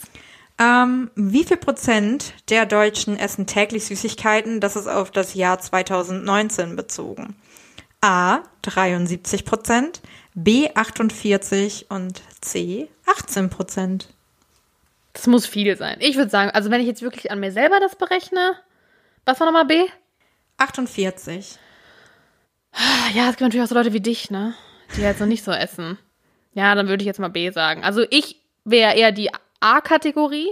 Ähm, wie viel Prozent der Deutschen essen täglich Süßigkeiten? Das ist auf das Jahr 2019 bezogen. A 73 Prozent, B 48 und C 18 Prozent. Das muss viel sein. Ich würde sagen, also wenn ich jetzt wirklich an mir selber das berechne, was war nochmal B? 48. Ah, Ja, es gibt natürlich auch so Leute wie dich, ne? Die jetzt noch nicht so essen. Ja, dann würde ich jetzt mal B sagen. Also ich wäre eher die A-Kategorie,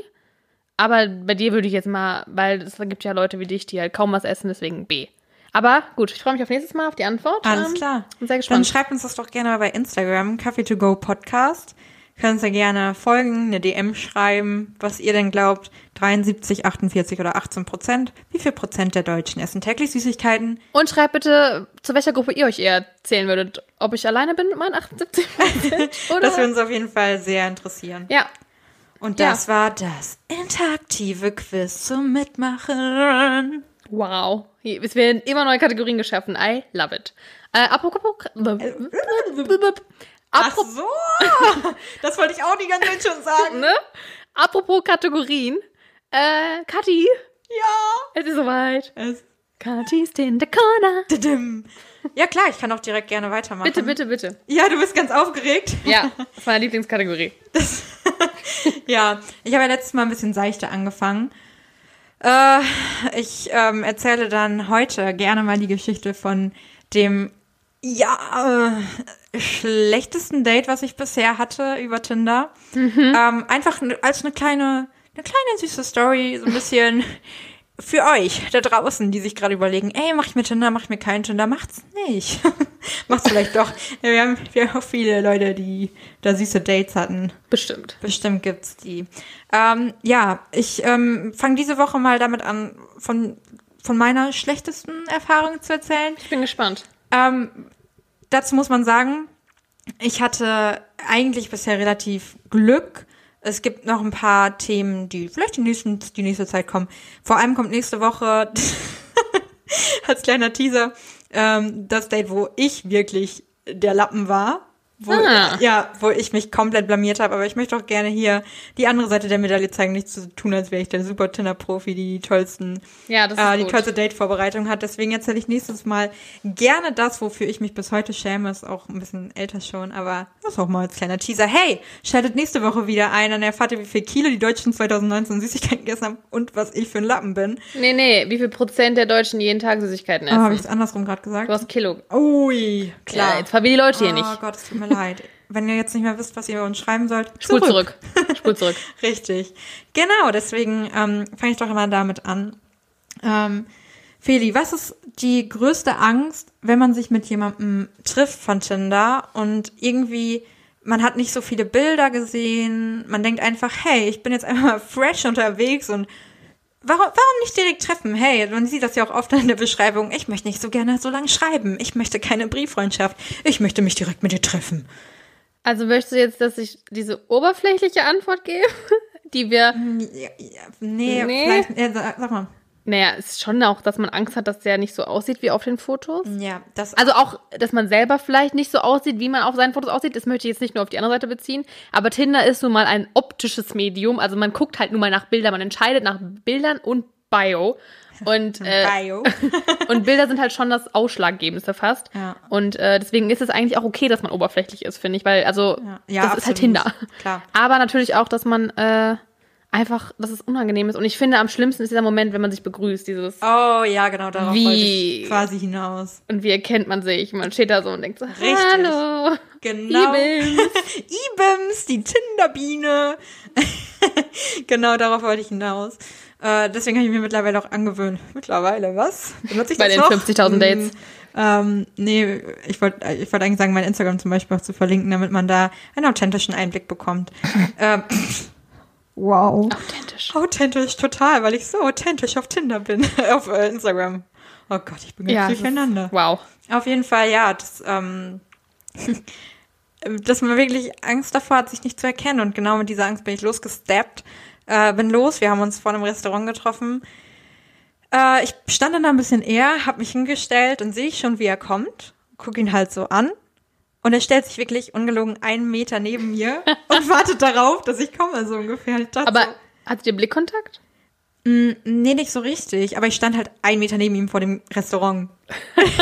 aber bei dir würde ich jetzt mal, weil es gibt ja Leute wie dich, die halt kaum was essen, deswegen B. Aber gut, ich freue mich auf nächstes Mal auf die Antwort. Alles Ähm, klar. Bin sehr Dann gespannt. schreibt uns das doch gerne mal bei Instagram, Coffee to go Podcast. Könnt ihr gerne folgen, eine DM schreiben, was ihr denn glaubt. 73, 48 oder 18 Prozent. Wie viel Prozent der Deutschen essen täglich Süßigkeiten? Und schreibt bitte, zu welcher Gruppe ihr euch eher zählen würdet. Ob ich alleine bin mit meinen 78 oder? Das würde uns auf jeden Fall sehr interessieren. ja, Und Ja. das war das interaktive Quiz zum Mitmachen. wow. Es werden immer neue Kategorien geschaffen. I love it. Äh, apropos, Ach so, das wollte ich auch die ganze Zeit schon sagen. ne? apropos Kategorien. Äh, Kathi, Ja. es ist soweit. Es Kathis in the corner. Ja klar, ich kann auch direkt gerne weitermachen. Bitte, bitte, bitte. Ja, du bist ganz aufgeregt. Ja, das ist meine Lieblingskategorie. Ja, ich habe ja letztes Mal ein bisschen seichter angefangen. Äh, ich ähm, erzähle dann heute gerne mal die Geschichte von dem ja äh, schlechtesten Date, was ich bisher hatte über Tinder. Ähm, einfach als eine kleine, eine kleine süße Story, so ein bisschen für euch da draußen, die sich gerade überlegen, ey, mach ich mir Tinder, mach ich mir keinen Tinder, macht's nicht. macht's vielleicht doch. Wir, haben, wir haben auch viele Leute, die da süße Dates hatten. Bestimmt. Bestimmt gibt's die. Ähm, ja, ich ähm, fange diese Woche mal damit an, von, von meiner schlechtesten Erfahrung zu erzählen. Ich bin gespannt. Ähm, dazu muss man sagen, ich hatte eigentlich bisher relativ Glück. Es gibt noch ein paar Themen, die vielleicht die, nächsten, die nächste Zeit kommen. Vor allem kommt nächste Woche als kleiner Teaser ähm, das Date, wo ich wirklich der Lappen war. Wo, Ah. Ja, wo ich mich komplett blamiert habe. Aber ich möchte auch gerne hier die andere Seite der Medaille zeigen. Nicht zu tun, als wäre ich der super Tinder-Profi, die die tollsten Ja, das ist äh, die gut. tollste Date-Vorbereitung hat. Deswegen erzähle ich nächstes Mal gerne das, wofür ich mich bis heute schäme. Ist auch ein bisschen älter schon, aber Das auch mal als kleiner Teaser. Hey, schaltet nächste Woche wieder ein, dann erfahrt ihr, wie viel Kilo die Deutschen 2019 Süßigkeiten gegessen haben und was ich für ein Lappen bin. Nee, nee, wie viel Prozent der Deutschen jeden Tag Süßigkeiten Ah, habe essen? ich es andersrum gerade gesagt? du hast Kilo. Ui, klar. Ja, jetzt verwirr die Leute hier oh nicht. Gott, es tut mir leid. Wenn ihr jetzt nicht mehr wisst, was ihr uns schreiben sollt, Spul zurück. Spul zurück. Richtig. Genau, deswegen ähm, fange ich doch immer damit an. Ähm, Feli, was ist die größte Angst, wenn man sich mit jemandem trifft von Tinder und irgendwie man hat nicht so viele Bilder gesehen, man denkt einfach, hey, ich bin jetzt einfach mal fresh unterwegs und warum, warum nicht direkt treffen? Hey, man sieht das ja auch oft in der Beschreibung, ich möchte nicht so gerne so lange schreiben, ich möchte keine Brieffreundschaft, ich möchte mich direkt mit dir treffen. Also möchtest du jetzt, dass ich diese oberflächliche Antwort gebe, die wir Ja, ja, nee, Nee. vielleicht, ja, sag sag mal. Naja, es ist schon auch, dass man Angst hat, dass der nicht so aussieht wie auf den Fotos. Ja, das Also auch, dass man selber vielleicht nicht so aussieht, wie man auf seinen Fotos aussieht. Das möchte ich jetzt nicht nur auf die andere Seite beziehen. Aber Tinder ist nun mal ein optisches Medium. Also man guckt halt nun mal nach Bildern. Man entscheidet nach Bildern und Bio. Und, äh, Bio. und Bilder sind halt schon das Ausschlaggebendste fast. Ja. Und äh, deswegen ist es eigentlich auch okay, dass man oberflächlich ist, finde ich. Weil, also, Ja. Ja, das ist halt absolut. Tinder. Klar. Aber natürlich auch, dass man äh, einfach, dass es unangenehm ist. Und ich finde, am schlimmsten ist dieser Moment, wenn man sich begrüßt. Dieses, Oh ja, genau, darauf Wie- wollte ich quasi hinaus. und wie erkennt man sich? Man steht da so und denkt so, Richtig. hallo. Genau. Ibims. Ibims, die Tinderbiene. genau, darauf wollte ich hinaus. Äh, deswegen habe ich mir mittlerweile auch angewöhnt. Mittlerweile, was? Benutze ich Bei das den noch? 50.000 Dates. Mm, Ähm, nee, ich wollte ich wollte eigentlich sagen, mein Instagram zum Beispiel auch zu verlinken, damit man da einen authentischen Einblick bekommt. ähm, wow. Authentisch. Authentisch, total, weil ich so authentisch auf Tinder bin, auf äh, Instagram. Oh Gott, ich bin ist- durcheinander. Wow. Auf jeden Fall, ja, das, ähm, dass man wirklich Angst davor hat, sich nicht zu erkennen. Und genau mit dieser Angst bin ich losgesteppt. Äh, bin los, wir haben uns vor einem Restaurant getroffen. Äh, ich stand dann da ein bisschen eher, habe mich hingestellt und sehe ich schon, wie er kommt. Guck ihn halt so an. Und er stellt sich wirklich ungelogen einen Meter neben mir und wartet darauf, dass ich komme, so ungefähr. Aber so, hattet ihr Blickkontakt? Mm, Nee, nicht so richtig, aber ich stand halt einen Meter neben ihm vor dem Restaurant. ich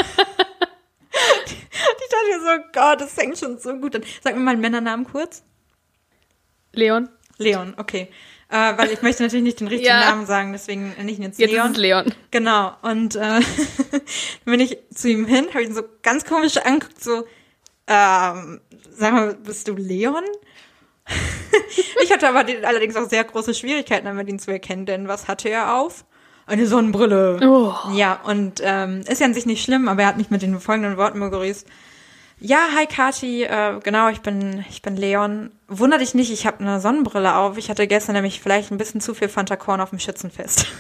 dachte mir so, Gott, das fängt schon so gut an. Sag mir mal einen Männernamen kurz. Leon? Leon, okay. Äh, weil ich möchte natürlich nicht den richtigen Ja. Namen sagen, deswegen ihn jetzt, Jetzt Leon. ist Leon. Genau, und äh, dann bin ich zu ihm hin, habe ihn so ganz komisch angeguckt, so, ähm, sag mal, bist du Leon? ich hatte aber die- allerdings auch sehr große Schwierigkeiten, damit ihn zu erkennen, denn was hatte er auf? Eine Sonnenbrille. Oh. Ja, und ähm, ist ja an sich nicht schlimm, aber er hat mich mit den folgenden Worten begrüßt. Ja, hi Kati, äh, genau, ich bin, ich bin Leon. Wunder dich nicht, ich habe eine Sonnenbrille auf. Ich hatte gestern nämlich vielleicht ein bisschen zu viel Fanta Korn auf dem Schützenfest.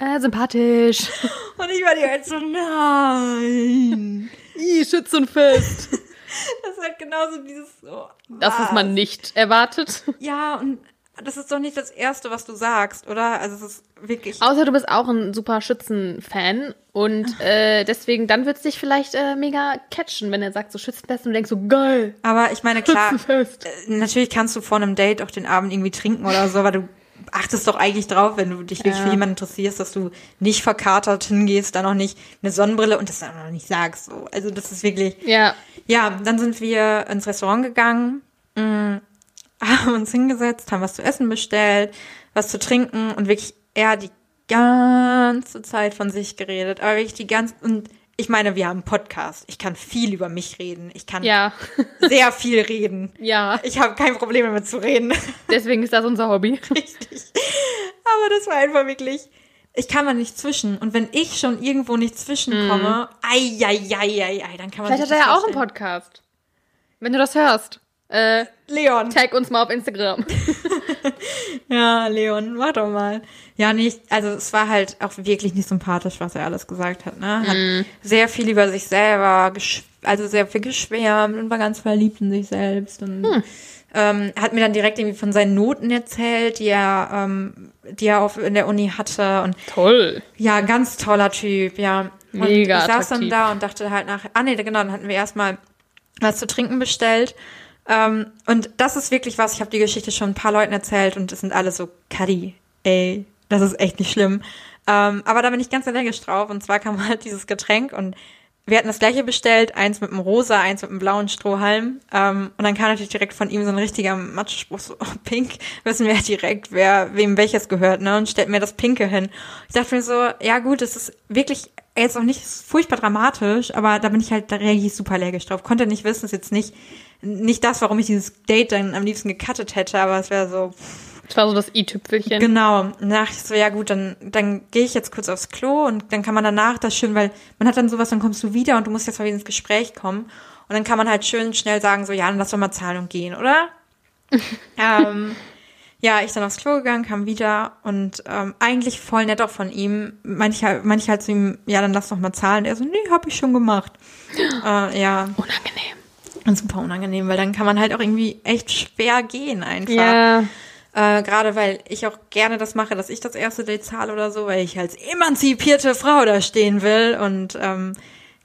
Äh, sympathisch. Und ich war die halt so, nein. Ih, Schützenfest. Das ist halt genauso dieses so. Das, was man nicht erwartet. Ja, und das ist doch nicht das Erste, was du sagst, oder? Also es ist wirklich. Außer du bist auch ein super Schützen-Fan und äh, deswegen, dann wird es dich vielleicht äh, mega catchen, wenn er sagt so Schützenfest und du denkst so, geil, Aber ich meine, klar, Schützenfest. äh, natürlich kannst du vor einem Date auch den Abend irgendwie trinken oder so, aber du achtest doch eigentlich drauf, wenn du dich wirklich Ja. für jemanden interessierst, dass du nicht verkatert hingehst, dann auch nicht eine Sonnenbrille und das dann auch noch nicht sagst. So. Also das ist wirklich. Ja, Ja, dann sind wir ins Restaurant gegangen, mh, haben uns hingesetzt, haben was zu essen bestellt, was zu trinken und wirklich er die ganze Zeit von sich geredet, aber wirklich die ganze und ich meine, wir haben einen Podcast. Ich kann viel über mich reden. Ich kann ja, sehr viel reden. ja. Ich habe kein Problem damit zu reden. Deswegen ist das unser Hobby. Richtig. Aber das war einfach wirklich. Ich kann da nicht zwischen. Und wenn ich schon irgendwo nicht zwischenkomme, ei, ei, ei, ei, ei, dann kann man Vielleicht hat er ja auch einen. Podcast. Wenn du das hörst, äh, Leon. tag uns mal auf Instagram. Ja, Leon, mach doch mal. Ja, nicht, also es war halt auch wirklich nicht sympathisch, was er alles gesagt hat, ne? Hat sehr viel über sich selber, also sehr viel geschwärmt und war ganz verliebt in sich selbst und ähm, hat mir dann direkt irgendwie von seinen Noten erzählt, die er, ähm, die er auf, in der Uni hatte und Toll. ja, ganz toller Typ, ja. Und Mega ich saß dann da und dachte halt nach, ah nee, genau, dann hatten wir erstmal was zu trinken bestellt. Ähm, und das ist wirklich was, ich habe die Geschichte schon ein paar Leuten erzählt und es sind alle so, Kadi, ey, das ist echt nicht schlimm. Ähm, aber da bin ich ganz allergisch drauf und zwar kam halt dieses Getränk und wir hatten das gleiche bestellt, eins mit einem rosa, eins mit einem blauen Strohhalm. Ähm, und dann kam natürlich direkt von ihm so ein richtiger Matschspruch, so, oh, pink, wissen wir direkt, wer, wem welches gehört, ne? Und stellt mir das Pinke hin. Ich dachte mir so, ja gut, es ist wirklich jetzt auch nicht furchtbar dramatisch, aber da bin ich halt, da reagiere ich super allergisch drauf. Konnte nicht wissen, ist jetzt nicht, nicht das, warum ich dieses Date dann am liebsten gecuttet hätte, aber es wäre so, Das war so das i-Tüpfelchen. Genau. Und dachte ich so, ja gut, dann, dann gehe ich jetzt kurz aufs Klo und dann kann man danach das schön, weil man hat dann sowas, dann kommst du wieder und du musst jetzt mal wieder ins Gespräch kommen. Und dann kann man halt schön schnell sagen, so, ja, dann lass doch mal zahlen und gehen, oder? ähm, ja, ich dann aufs Klo gegangen, kam wieder und ähm, eigentlich voll nett auch von ihm. Halt, meinte ich halt zu ihm, ja, dann lass doch mal zahlen. Er so, nee, hab ich schon gemacht. äh, ja, Unangenehm. und super unangenehm, weil dann kann man halt auch irgendwie echt schwer gehen einfach. Ja. Äh, Gerade weil ich auch gerne das mache, dass ich das erste Date zahle oder so, weil ich als emanzipierte Frau da stehen will und ähm,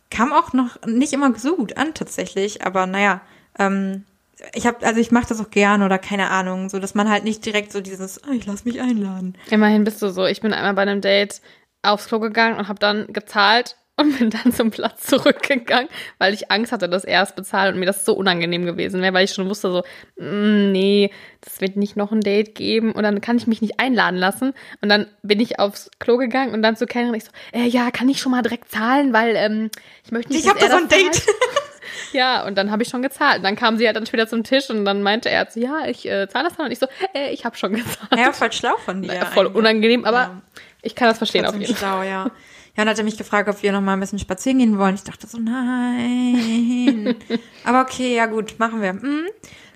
kam auch noch nicht immer so gut an tatsächlich, aber naja, ähm, ich habe, also ich mache das auch gern oder keine Ahnung, so dass man halt nicht direkt so dieses, oh, ich lass mich einladen. Immerhin bist du so. Ich bin einmal bei einem Date aufs Klo gegangen und habe dann gezahlt und bin dann zum Platz zurückgegangen, weil ich Angst hatte, dass er es bezahlt und mir das so unangenehm gewesen wäre, weil ich schon wusste so, mm, nee, das wird nicht noch ein Date geben und dann kann ich mich nicht einladen lassen. Und dann bin ich aufs Klo gegangen und dann zu Kellnerin ich so, äh, ja, kann ich schon mal direkt zahlen, weil ähm, ich möchte nicht, Ich habe dass da er so ein Date. Ja, und dann habe ich schon gezahlt. Und dann kam sie halt dann später zum Tisch und dann meinte er so, ja, ich äh, zahle das dann. Und ich so, äh, ich habe schon gezahlt. Ja, voll schlau von dir. Ja, voll eigentlich. unangenehm, aber Ja. ich kann das verstehen auf Trotzdem jeden Fall. schlau, ja. Ja, und hat er mich gefragt, ob wir noch mal ein bisschen spazieren gehen wollen. Ich dachte so, nein. Aber okay, ja gut, machen wir. Hm,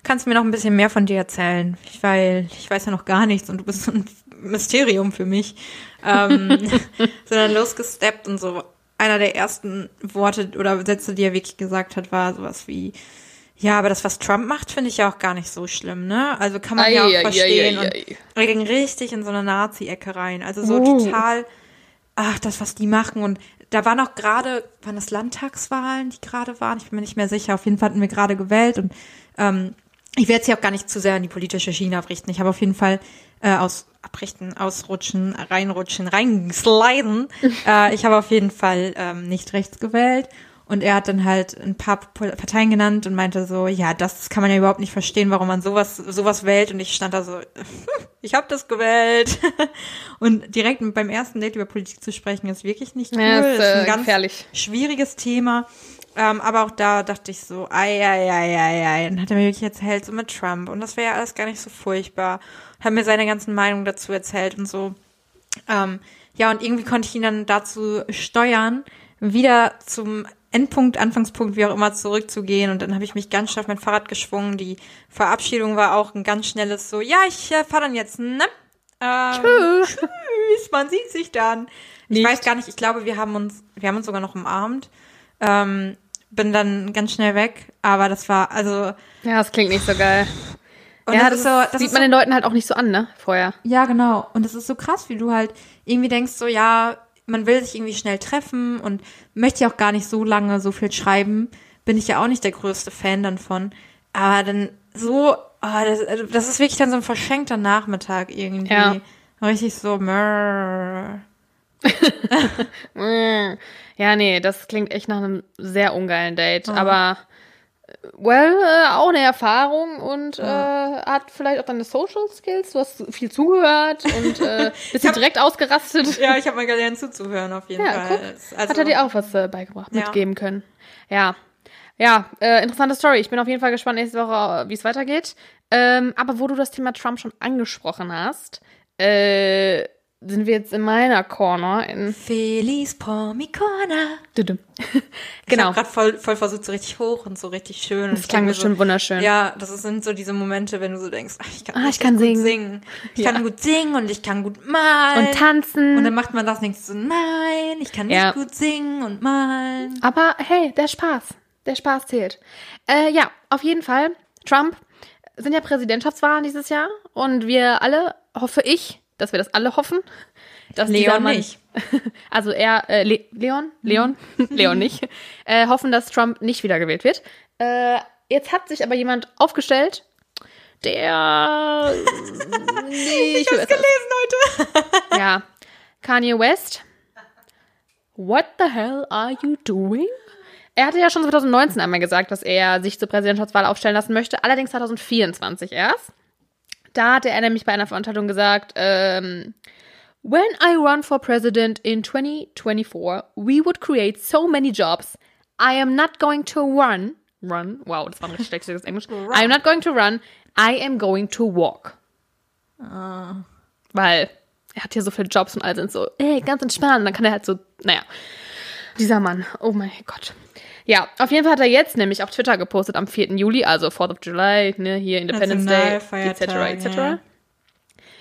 kannst du mir noch ein bisschen mehr von dir erzählen? Weil ich weiß ja noch gar nichts und du bist so ein Mysterium für mich. Ähm, sondern losgesteppt und so. Einer der ersten Worte oder Sätze, die er wirklich gesagt hat, war sowas wie, ja, aber das, was Trump macht, finde ich ja auch gar nicht so schlimm, ne? Also kann man ja Ei, auch ei, verstehen. Und er ging richtig in so eine Nazi-Ecke rein. Also so Oh. total, ach, das, was die machen. Und da waren auch gerade, waren das Landtagswahlen, die gerade waren? Ich bin mir nicht mehr sicher. Auf jeden Fall hatten wir gerade gewählt. Und ähm, ich werde jetzt hier auch gar nicht zu sehr in die politische Schiene abrichten. Ich habe auf jeden Fall äh, aus abrichten, ausrutschen, reinrutschen, reinsliden. äh, ich habe auf jeden Fall ähm, nicht rechts gewählt. Und er hat dann halt ein paar Parteien genannt und meinte so, ja, das kann man ja überhaupt nicht verstehen, warum man sowas sowas wählt. Und ich stand da so, ich habe das gewählt. und direkt beim ersten Date über Politik zu sprechen, ist wirklich nicht cool. Ja, ist, ist ein äh, ganz gefährlich. schwieriges Thema. Ähm, aber auch da dachte ich so, ei, ei, ei, ei, ei. Dann hat er mir wirklich erzählt, so mit Trump. Und das wäre ja alles gar nicht so furchtbar. Hat mir seine ganzen Meinungen dazu erzählt und so. Ähm, ja, und irgendwie konnte ich ihn dann dazu steuern, wieder zum Endpunkt, Anfangspunkt, wie auch immer, zurückzugehen. Und dann habe ich mich ganz schnell auf mein Fahrrad geschwungen. Die Verabschiedung war auch ein ganz schnelles so, ja, ich äh, fahre dann jetzt, ne? Ähm, Tschüss. Tschüss, man sieht sich dann. Ich Nicht. weiß gar nicht, ich glaube, wir haben uns, wir haben uns sogar noch umarmt. Ähm, bin dann ganz schnell weg, aber das war, also, Ja, das klingt nicht so geil. und ja, das, das, so, das sieht man so, den Leuten halt auch nicht so an, ne? Vorher. Ja, genau. Und es ist so krass, wie du halt irgendwie denkst, so, ja, man will sich irgendwie schnell treffen und möchte ja auch gar nicht so lange so viel schreiben. Bin ich ja auch nicht der größte Fan dann von. Aber dann so, oh, das, also das ist wirklich dann so ein verschenkter Nachmittag irgendwie. Ja. Richtig so, mörr. Ja, nee, das klingt echt nach einem sehr ungeilen Date. Aber, äh, well, äh, auch eine Erfahrung und äh, hat vielleicht auch deine Social Skills. Du hast viel zugehört und äh, bist hab- direkt ausgerastet. Ja, ich habe mal gelernt zuzuhören auf jeden Ja, Fall. guck. Also, Hat er dir auch was äh, beigebracht, Ja. mitgeben können. Ja. Ja, äh, interessante Story. Ich bin auf jeden Fall gespannt nächste Woche, wie es weitergeht. Ähm, aber wo du das Thema Trump schon angesprochen hast, äh, sind wir jetzt in meiner Corner in. Feliz Pomicona. Düdüm. Ich genau. habe gerade voll, voll versucht, so richtig hoch und so richtig schön. Das ich klang bestimmt wunderschön. Ja, das sind so diese Momente, wenn du so denkst, ach, ich kann, Ah, ich kann gut singen. singen. Ich Ja. kann gut singen und ich kann gut malen. Und tanzen. Und dann macht man das und denkst so, nein, ich kann nicht Ja. gut singen und malen. Aber hey, der Spaß. Der Spaß zählt. Äh, ja, auf jeden Fall. Trump sind ja Präsidentschaftswahlen dieses Jahr und wir alle, hoffe ich, dass wir das alle hoffen, dass Leon Mann, nicht. Also er, äh, Le Leon, Leon, Leon nicht, äh, hoffen, dass Trump nicht wiedergewählt wird. Äh, jetzt hat sich aber jemand aufgestellt, der nicht Ich hab's gelesen heute. ja, Kanye West. What the hell are you doing? Er hatte ja schon 2019 einmal gesagt, dass er sich zur Präsidentschaftswahl aufstellen lassen möchte, allerdings 2024 erst. Da hatte er nämlich bei einer Veranstaltung gesagt, ähm, When I run for president in 2024, we would create so many jobs. I am not going to run. Run? Wow, das war ein richtig schlechtes Englisch. I am not going to run. I am going to walk. Weil er hat hier so viele Jobs und alle sind so, ey, ganz entspannt. Dann kann er halt so, naja. Dieser Mann, oh mein Gott. Ja, auf jeden Fall hat er jetzt nämlich auf Twitter gepostet am 4. Juli, also 4th of July, ne, hier Independence Day, etc., etc. ja.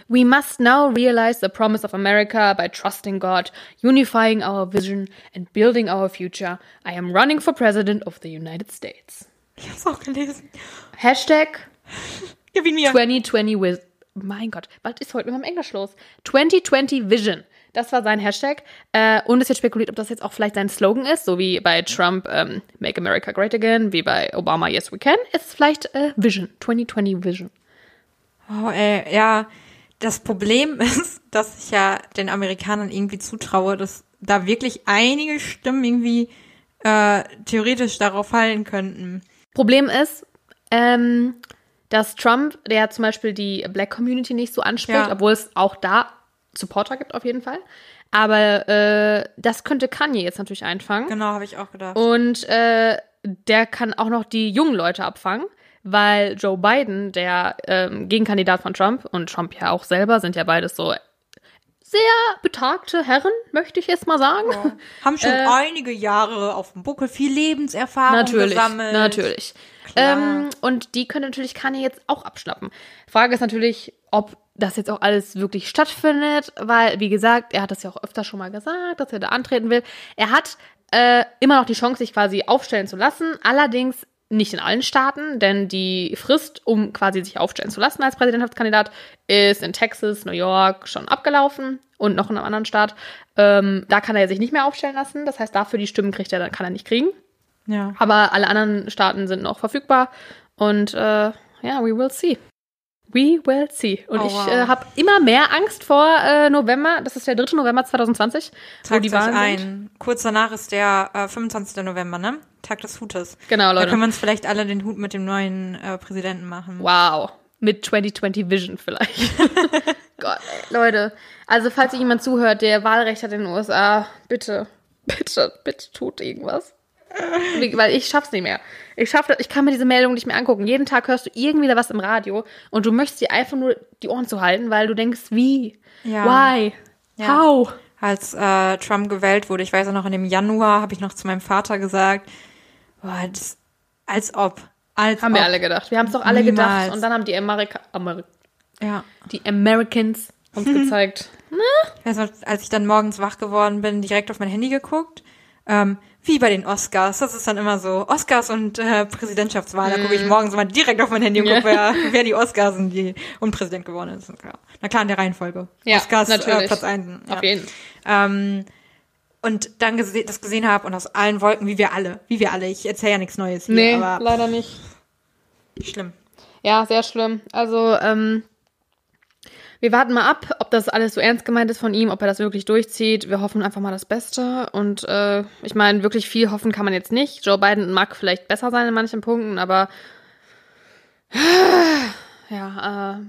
We must now realize the promise of America by trusting God, unifying our vision, and building our future. I am running for president of the United States. Ich hab's auch gelesen. Hashtag mir. 2020 with. Mein Gott, was ist heute mit meinem Englisch los? 2020 Vision. Das war sein Hashtag. Äh, und es wird spekuliert, ob das jetzt auch vielleicht sein Slogan ist, so wie bei Trump ähm, Make America Great Again, wie bei Obama Yes We Can. Ist es vielleicht äh, Vision, 2020 Vision. Oh, ey, ja. Das Problem ist, dass ich ja den Amerikanern irgendwie zutraue, dass da wirklich einige Stimmen irgendwie äh, theoretisch darauf fallen könnten. Problem ist, ähm, dass Trump, der zum Beispiel die Black Community nicht so anspricht, Ja. obwohl es auch da Supporter gibt auf jeden Fall. Aber äh, das könnte Kanye jetzt natürlich einfangen. Genau, habe ich auch gedacht. Und äh, der kann auch noch die jungen Leute abfangen, weil Joe Biden, der ähm, Gegenkandidat von Trump und Trump ja auch selber, sind ja beides so sehr betagte Herren, möchte ich jetzt mal sagen. Haben schon Äh, einige Jahre auf dem Buckel viel Lebenserfahrung Natürlich, gesammelt. natürlich. Ähm, und die können natürlich Kanye jetzt auch abschnappen. Frage ist natürlich, ob das jetzt auch alles wirklich stattfindet, weil, wie gesagt, er hat das ja auch öfter schon mal gesagt, dass er da antreten will. Er hat äh, immer noch die Chance, sich quasi aufstellen zu lassen, allerdings nicht in allen Staaten, denn die Frist, um quasi sich aufstellen zu lassen als Präsidentschaftskandidat, ist in Texas, New York schon abgelaufen und noch in einem anderen Staat. Ähm, da kann er sich nicht mehr aufstellen lassen. Das heißt, dafür die Stimmen kriegt er, dann kann er nicht kriegen. Ja. Aber alle anderen Staaten sind noch verfügbar. Und äh, ja, we will see. We will see. Und Oh, ich wow. äh, habe immer mehr Angst vor äh, November. Das ist der 3. November 2020, wo die Wahlen sind. ein. Kurz danach ist der äh, 25. November, ne? Tag des Hutes. Genau, Da Leute. können wir uns vielleicht alle den Hut mit dem neuen äh, Präsidenten machen. Wow. Mit 2020 Vision vielleicht. Gott, ey, Leute. Also, falls sich jemand zuhört, der Wahlrecht hat in den USA, bitte, bitte, bitte tut irgendwas. Weil ich schaff's nicht mehr. Ich schaff das, ich kann mir diese Meldung nicht mehr angucken. Jeden Tag hörst du irgendwie was im Radio und du möchtest dir einfach nur die Ohren zu halten, weil du denkst, wie? Ja. Why? Ja. How? Als äh, Trump gewählt wurde, ich weiß auch noch, in dem Januar habe ich noch zu meinem Vater gesagt, boah, das, als ob. Als Haben ob. wir alle gedacht. Wir haben es doch alle Niemals. gedacht. Und dann haben die Amerika Ameri Ja. die Americans uns gezeigt. Ich weiß noch, als ich dann morgens wach geworden bin, direkt auf mein Handy geguckt. Ähm, wie bei den Oscars. Das ist dann immer so, Oscars und äh, Präsidentschaftswahl. Da gucke ich morgens immer direkt auf mein Handy und Mhm. Gucke, wer, wer die Oscars und, die, und Präsident geworden ist. Na klar, in der Reihenfolge. Ja, Oscars Äh, natürlich. Platz 1. Ja. Auf jeden. Ähm, und dann gese das gesehen habe und aus allen Wolken, wie wir alle, wie wir alle. Ich erzähle ja nichts Neues hier, Nee, aber leider nicht. schlimm. Ja, sehr schlimm. Also, ähm, wir warten mal ab, ob das alles so ernst gemeint ist von ihm, ob er das wirklich durchzieht. Wir hoffen einfach mal das Beste. Und äh, ich meine, wirklich viel hoffen kann man jetzt nicht. Joe Biden mag vielleicht besser sein in manchen Punkten, aber ja, äh,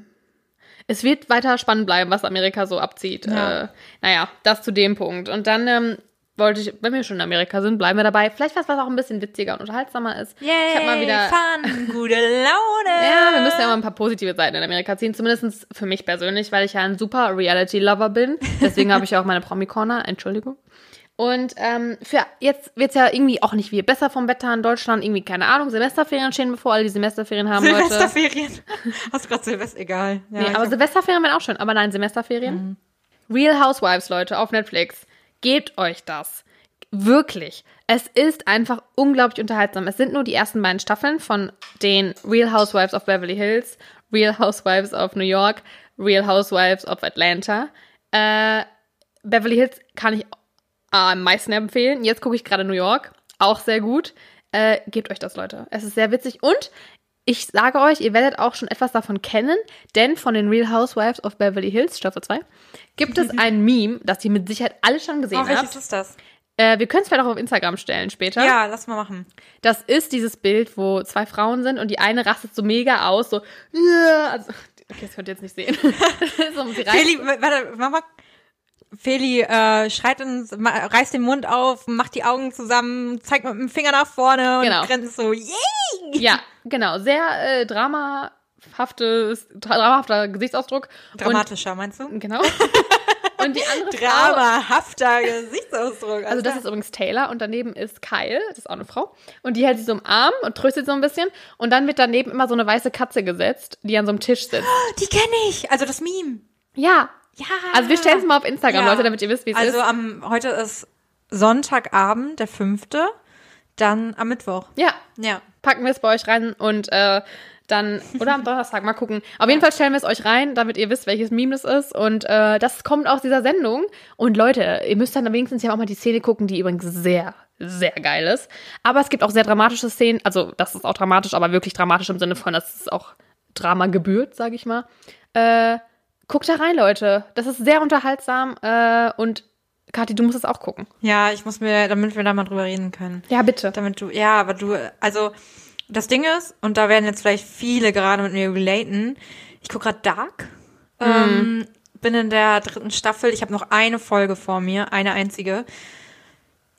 es wird weiter spannend bleiben, was Amerika so abzieht. Ja. Äh, naja, das zu dem Punkt. Und dann ähm, wollte ich, wenn wir schon in Amerika sind, bleiben wir dabei. Vielleicht was, was auch ein bisschen witziger und unterhaltsamer ist. Yay, ich habe mal wieder Fun, gute Laune. ja, wir müssen ja mal ein paar positive Seiten in Amerika ziehen, zumindest für mich persönlich, weil ich ja ein super Reality-Lover bin. Deswegen habe ich ja auch meine Promi-Corner, Entschuldigung. Und ähm, für jetzt wird's ja irgendwie auch nicht viel besser vom Wetter in Deutschland. Irgendwie, keine Ahnung, Semesterferien stehen bevor, alle die Semesterferien haben, Leute. Silvesterferien. Hast du gerade Silvester? Egal. Ja, Nee, aber Semesterferien wären auch schön. Aber nein, Semesterferien. Real Housewives, Leute, auf Netflix. Gebt euch das. Wirklich. Es ist einfach unglaublich unterhaltsam. Es sind nur die ersten beiden Staffeln von den Real Housewives of Beverly Hills, Real Housewives of New York, Real Housewives of Atlanta. Äh, Beverly Hills kann ich am meisten empfehlen. Jetzt gucke ich gerade New York. Auch sehr gut. Äh, gebt euch das, Leute. Es ist sehr witzig. Und ich sage euch, ihr werdet auch schon etwas davon kennen, denn von den Real Housewives of Beverly Hills, Staffel 2, gibt es ein Meme, das ihr mit Sicherheit alle schon gesehen Oh, welches habt. ist das? Äh, wir können es vielleicht auch auf Instagram stellen später. Ja, lass mal machen. Das ist dieses Bild, wo zwei Frauen sind und die eine rastet so mega aus, so, also, okay, das könnt ihr jetzt nicht sehen. so, reißt- Feli, warte, mach mal. Feli äh, schreit und ma- reißt den Mund auf, macht die Augen zusammen, zeigt mit dem Finger nach vorne und Genau. grenzt so, yay! ja, genau, sehr äh, dramahaftes, dramahafter Gesichtsausdruck. Dramatischer, meinst du? Und, genau. und die andere Dramahafter Gesichtsausdruck. also das ist übrigens Taylor und daneben ist Kyle, das ist auch eine Frau. Und die hält sie so im Arm und tröstet so ein bisschen. Und dann wird daneben immer so eine weiße Katze gesetzt, die an so einem Tisch sitzt. die kenne ich. Also das Meme. Ja. Ja. Also wir stellen es mal auf Instagram, Ja. Leute, damit ihr wisst, wie es Also ist. am heute ist Sonntagabend, der fünfte, dann am Mittwoch. Ja, Ja. packen wir es bei euch rein und äh, dann, oder am Donnerstag, mal gucken. Auf jeden Fall stellen wir es euch rein, damit ihr wisst, welches Meme das ist. Und äh, das kommt aus dieser Sendung. Und Leute, ihr müsst dann wenigstens ja auch mal die Szene gucken, die übrigens sehr, sehr geil ist. Aber es gibt auch sehr dramatische Szenen. Also, das ist auch dramatisch, aber wirklich dramatisch im Sinne von, dass es auch Drama gebührt, sage ich mal. Äh, guckt da rein, Leute. Das ist sehr unterhaltsam. Äh, und Kathi, du musst es auch gucken. Ja, ich muss mir, damit wir da mal drüber reden können. Ja, bitte. Damit du, ja, aber du, also das Ding ist, und da werden jetzt vielleicht viele gerade mit mir relaten, ich gucke gerade Dark, ähm, bin in der dritten Staffel, ich habe noch eine Folge vor mir, eine einzige.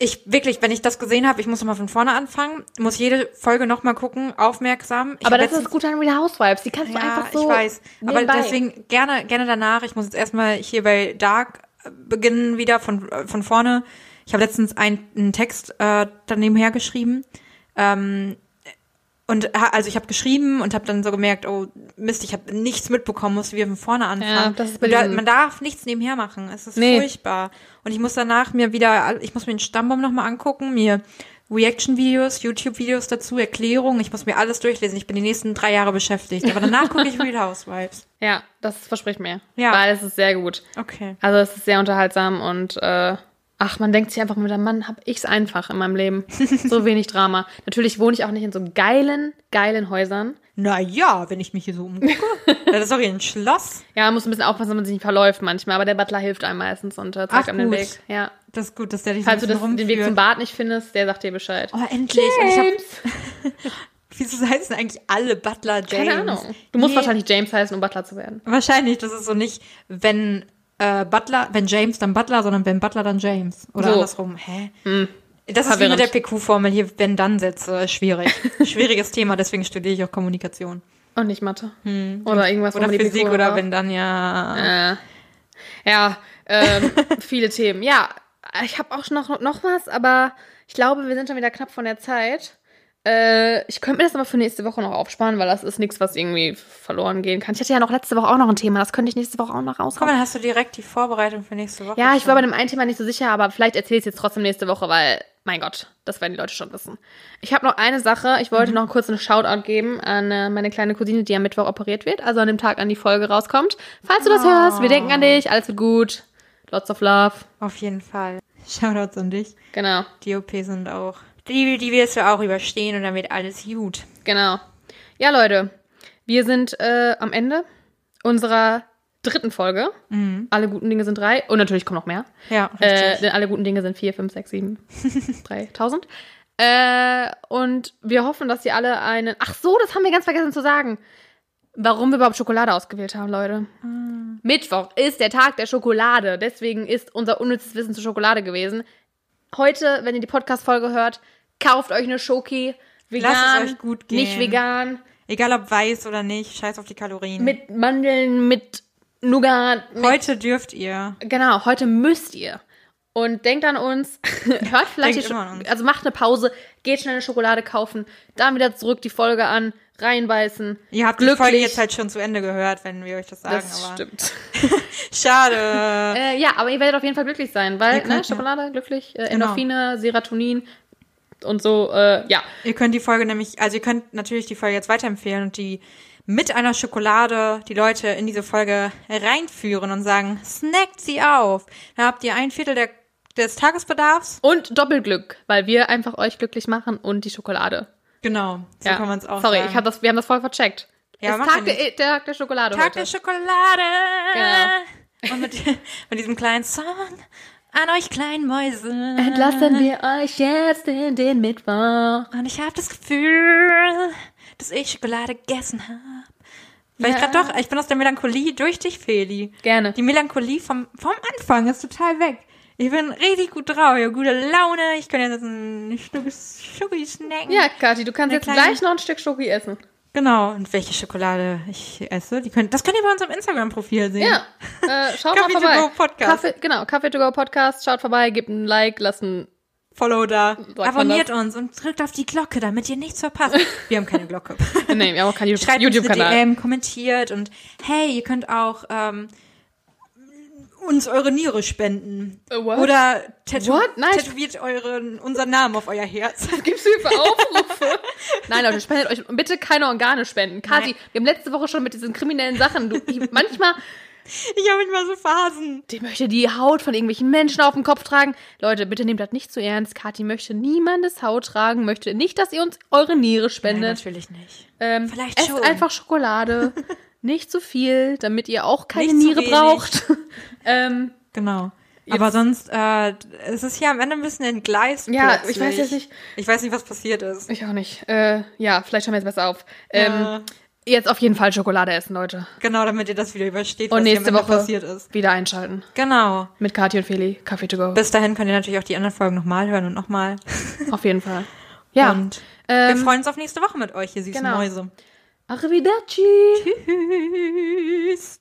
Ich wirklich, wenn ich das gesehen habe, ich muss nochmal von vorne anfangen, muss jede Folge nochmal gucken, aufmerksam. Ich aber das ist letztens- Gute an Real Housewives. Die kannst du ja, einfach so. ich weiß. Aber nebenbei. deswegen gerne, gerne danach. Ich muss jetzt erstmal hier bei Dark äh, beginnen wieder von, äh, von vorne. Ich habe letztens einen, einen Text äh, daneben hergeschrieben. Ähm, und also ich habe geschrieben und habe dann so gemerkt, oh Mist, ich habe nichts mitbekommen, musste wieder von vorne anfangen. Ja, das ist da, man darf nichts nebenher machen. Es ist Nee. furchtbar. Und ich muss danach mir wieder, ich muss mir den Stammbaum nochmal angucken, mir Reaction-Videos, YouTube-Videos dazu, Erklärungen. Ich muss mir alles durchlesen. Ich bin die nächsten drei Jahre beschäftigt. Aber danach gucke ich Real Housewives. Ja, das verspricht mir. Ja. Weil es ist sehr gut. Okay. Also es ist sehr unterhaltsam und äh, ach, man denkt sich einfach mit Mann, hab ich's einfach in meinem Leben. so wenig Drama. Natürlich wohne ich auch nicht in so geilen, geilen Häusern. Naja, wenn ich mich hier so umgucke. das ist doch hier ein Schloss. Ja, man muss ein bisschen aufpassen, dass man sich nicht verläuft manchmal, aber der Butler hilft einem meistens und äh, zeigt einem den gut. Weg. Ja. Das ist gut, dass der dich Falls so du das, den Weg zum rumführt. Bad nicht findest, der sagt dir Bescheid. Oh, endlich. Wieso heißen eigentlich alle Butler James? Keine Ahnung. Du musst Nee, wahrscheinlich James heißen, um Butler zu werden. Wahrscheinlich, das ist so nicht, wenn äh, Butler, wenn James dann Butler, sondern wenn Butler dann James. Oder So. andersrum. Hä? Das ist Verwirrend. wie mit der PQ-Formel hier, wenn dann Sätze. Schwierig. Schwieriges Thema, deswegen studiere ich auch Kommunikation. Und nicht Mathe. Oder irgendwas, Oder Physik PQ oder wenn dann ja. Äh, ja, ähm, viele Themen. Ja, ich habe auch noch, noch was, aber ich glaube, wir sind schon wieder knapp von der Zeit. Äh, ich könnte mir das aber für nächste Woche noch aufsparen, weil das ist nichts, was irgendwie verloren gehen kann. Ich hatte ja noch letzte Woche auch noch ein Thema, das könnte ich nächste Woche auch noch Komm, raushauen. dann hast du direkt die Vorbereitung für nächste Woche. Ja, ich war bei dem einen Thema nicht so sicher, aber vielleicht erzähle ich es jetzt trotzdem nächste Woche, weil, mein Gott, das werden die Leute schon wissen. Ich habe noch eine Sache, ich wollte noch kurz einen Shoutout geben an äh, meine kleine Cousine, die am Mittwoch operiert wird, also an dem Tag, an die Folge rauskommt. Falls du das hörst, wir denken an dich, alles wird gut. Lots of love. Auf jeden Fall. Shoutouts an dich. Genau, Die OP sind auch. Die, die wirst du auch überstehen und dann wird alles gut. genau. Ja, Leute, wir sind äh, am Ende unserer dritten Folge. Alle guten Dinge sind drei. Und natürlich kommen noch mehr. Ja, Äh, richtig. denn alle guten Dinge sind vier, fünf, sechs, sieben, dreitausend. Äh, und wir hoffen, dass ihr alle einen. Ach so, das haben wir ganz vergessen zu sagen. Warum wir überhaupt Schokolade ausgewählt haben, Leute. Mittwoch ist der Tag der Schokolade. Deswegen ist unser unnützes Wissen zur Schokolade gewesen. Heute, wenn ihr die Podcast-Folge hört, kauft euch eine Schoki. Vegan, Lasst es euch gut gehen. nicht vegan, Egal ob weiß oder nicht, scheiß auf die Kalorien. mit Mandeln, mit Nougat, mit Heute dürft ihr. Genau, heute müsst ihr. Und denkt an uns, hört vielleicht die uns. Also macht eine Pause, geht schnell eine Schokolade kaufen, dann wieder zurück die Folge an, reinbeißen. Ihr habt die Folge jetzt halt schon zu Ende gehört, wenn wir euch das sagen, Das aber stimmt. schade. Äh, ja, aber ihr werdet auf jeden Fall glücklich sein, weil ne. Schokolade, glücklich, äh, Genau. Endorphine, Serotonin und so, äh, ja. ihr könnt die Folge nämlich, also ihr könnt natürlich die Folge jetzt weiterempfehlen und die mit einer Schokolade die Leute in diese Folge reinführen und sagen, snackt sie auf. Dann habt ihr ein Viertel der, des Tagesbedarfs. Und Doppelglück, weil wir einfach euch glücklich machen und die Schokolade. Genau, so ja. kann man es auch Sorry, sagen. ich hab das, wir haben das voll vercheckt. Ja, ist Tag der, nichts. der Tag der Schokolade Tag heute. der Schokolade. Genau. Und mit, mit diesem kleinen Song An euch kleinen Mäuse. Entlassen wir euch jetzt in den Mittwoch. Und ich habe das Gefühl, dass ich Schokolade gegessen habe. Weil ich Ja. gerade doch, ich bin aus der Melancholie durch dich, Feli. Gerne. Die Melancholie vom, vom Anfang ist total weg. Ich bin richtig gut drauf, ich habe gute Laune, ich kann jetzt ein Stück Schoki snacken. Ja, Kathi, du kannst jetzt kleine- gleich noch ein Stück Schoki essen. Genau, und welche Schokolade ich esse, die könnt, das könnt ihr bei unserem Instagram-Profil sehen. Ja, äh, schaut mal Coffee to vorbei. go Podcast. Kaffee, genau, Kaffee to go Podcast. Schaut vorbei, gebt ein Like, lasst ein. Follow da, abonniert uns und drückt auf die Glocke, damit ihr nichts verpasst. Wir haben keine Glocke. Nee, wir haben auch keinen Schreibt uns eine YouTube-Kanal. DM, kommentiert und hey, ihr könnt auch ähm, uns eure Niere spenden. What? Oder tätow? Nein. tätowiert euren, unseren Namen auf euer Herz. Was gibt's hier für Aufrufe? Nein, Leute, spendet euch bitte keine Organe spenden. Kathi, Nein. wir haben letzte Woche schon mit diesen kriminellen Sachen. Du, ich, manchmal, Ich habe manchmal so Phasen. die möchte die Haut von irgendwelchen Menschen auf dem Kopf tragen. Leute, bitte nehmt das nicht zu ernst. Kathi möchte niemandes Haut tragen, möchte nicht, dass ihr uns eure Niere Nein, spendet. natürlich nicht. ähm, vielleicht esst schon. einfach Schokolade. nicht zu viel, damit ihr auch keine Niere braucht. Ähm, Genau. Aber sonst, äh, es ist hier am Ende ein bisschen entgleist. Ja, plötzlich. ich weiß jetzt nicht- Ich weiß nicht, was passiert ist. ich auch nicht. Äh, ja, vielleicht hören wir jetzt besser auf. Ähm, Ja. Jetzt auf jeden Fall Schokolade essen, Leute. Genau, damit ihr das wieder übersteht, Und was hier am nächste Ende Woche passiert ist. wieder einschalten. Genau. Mit Kathi und Feli, Kaffee to go. Bis dahin könnt ihr natürlich auch die anderen Folgen nochmal hören und nochmal. Auf jeden Fall. Ja. Und ähm, wir freuen uns auf nächste Woche mit euch, ihr süßen genau. Mäuse. Arrivederci. Tschüss.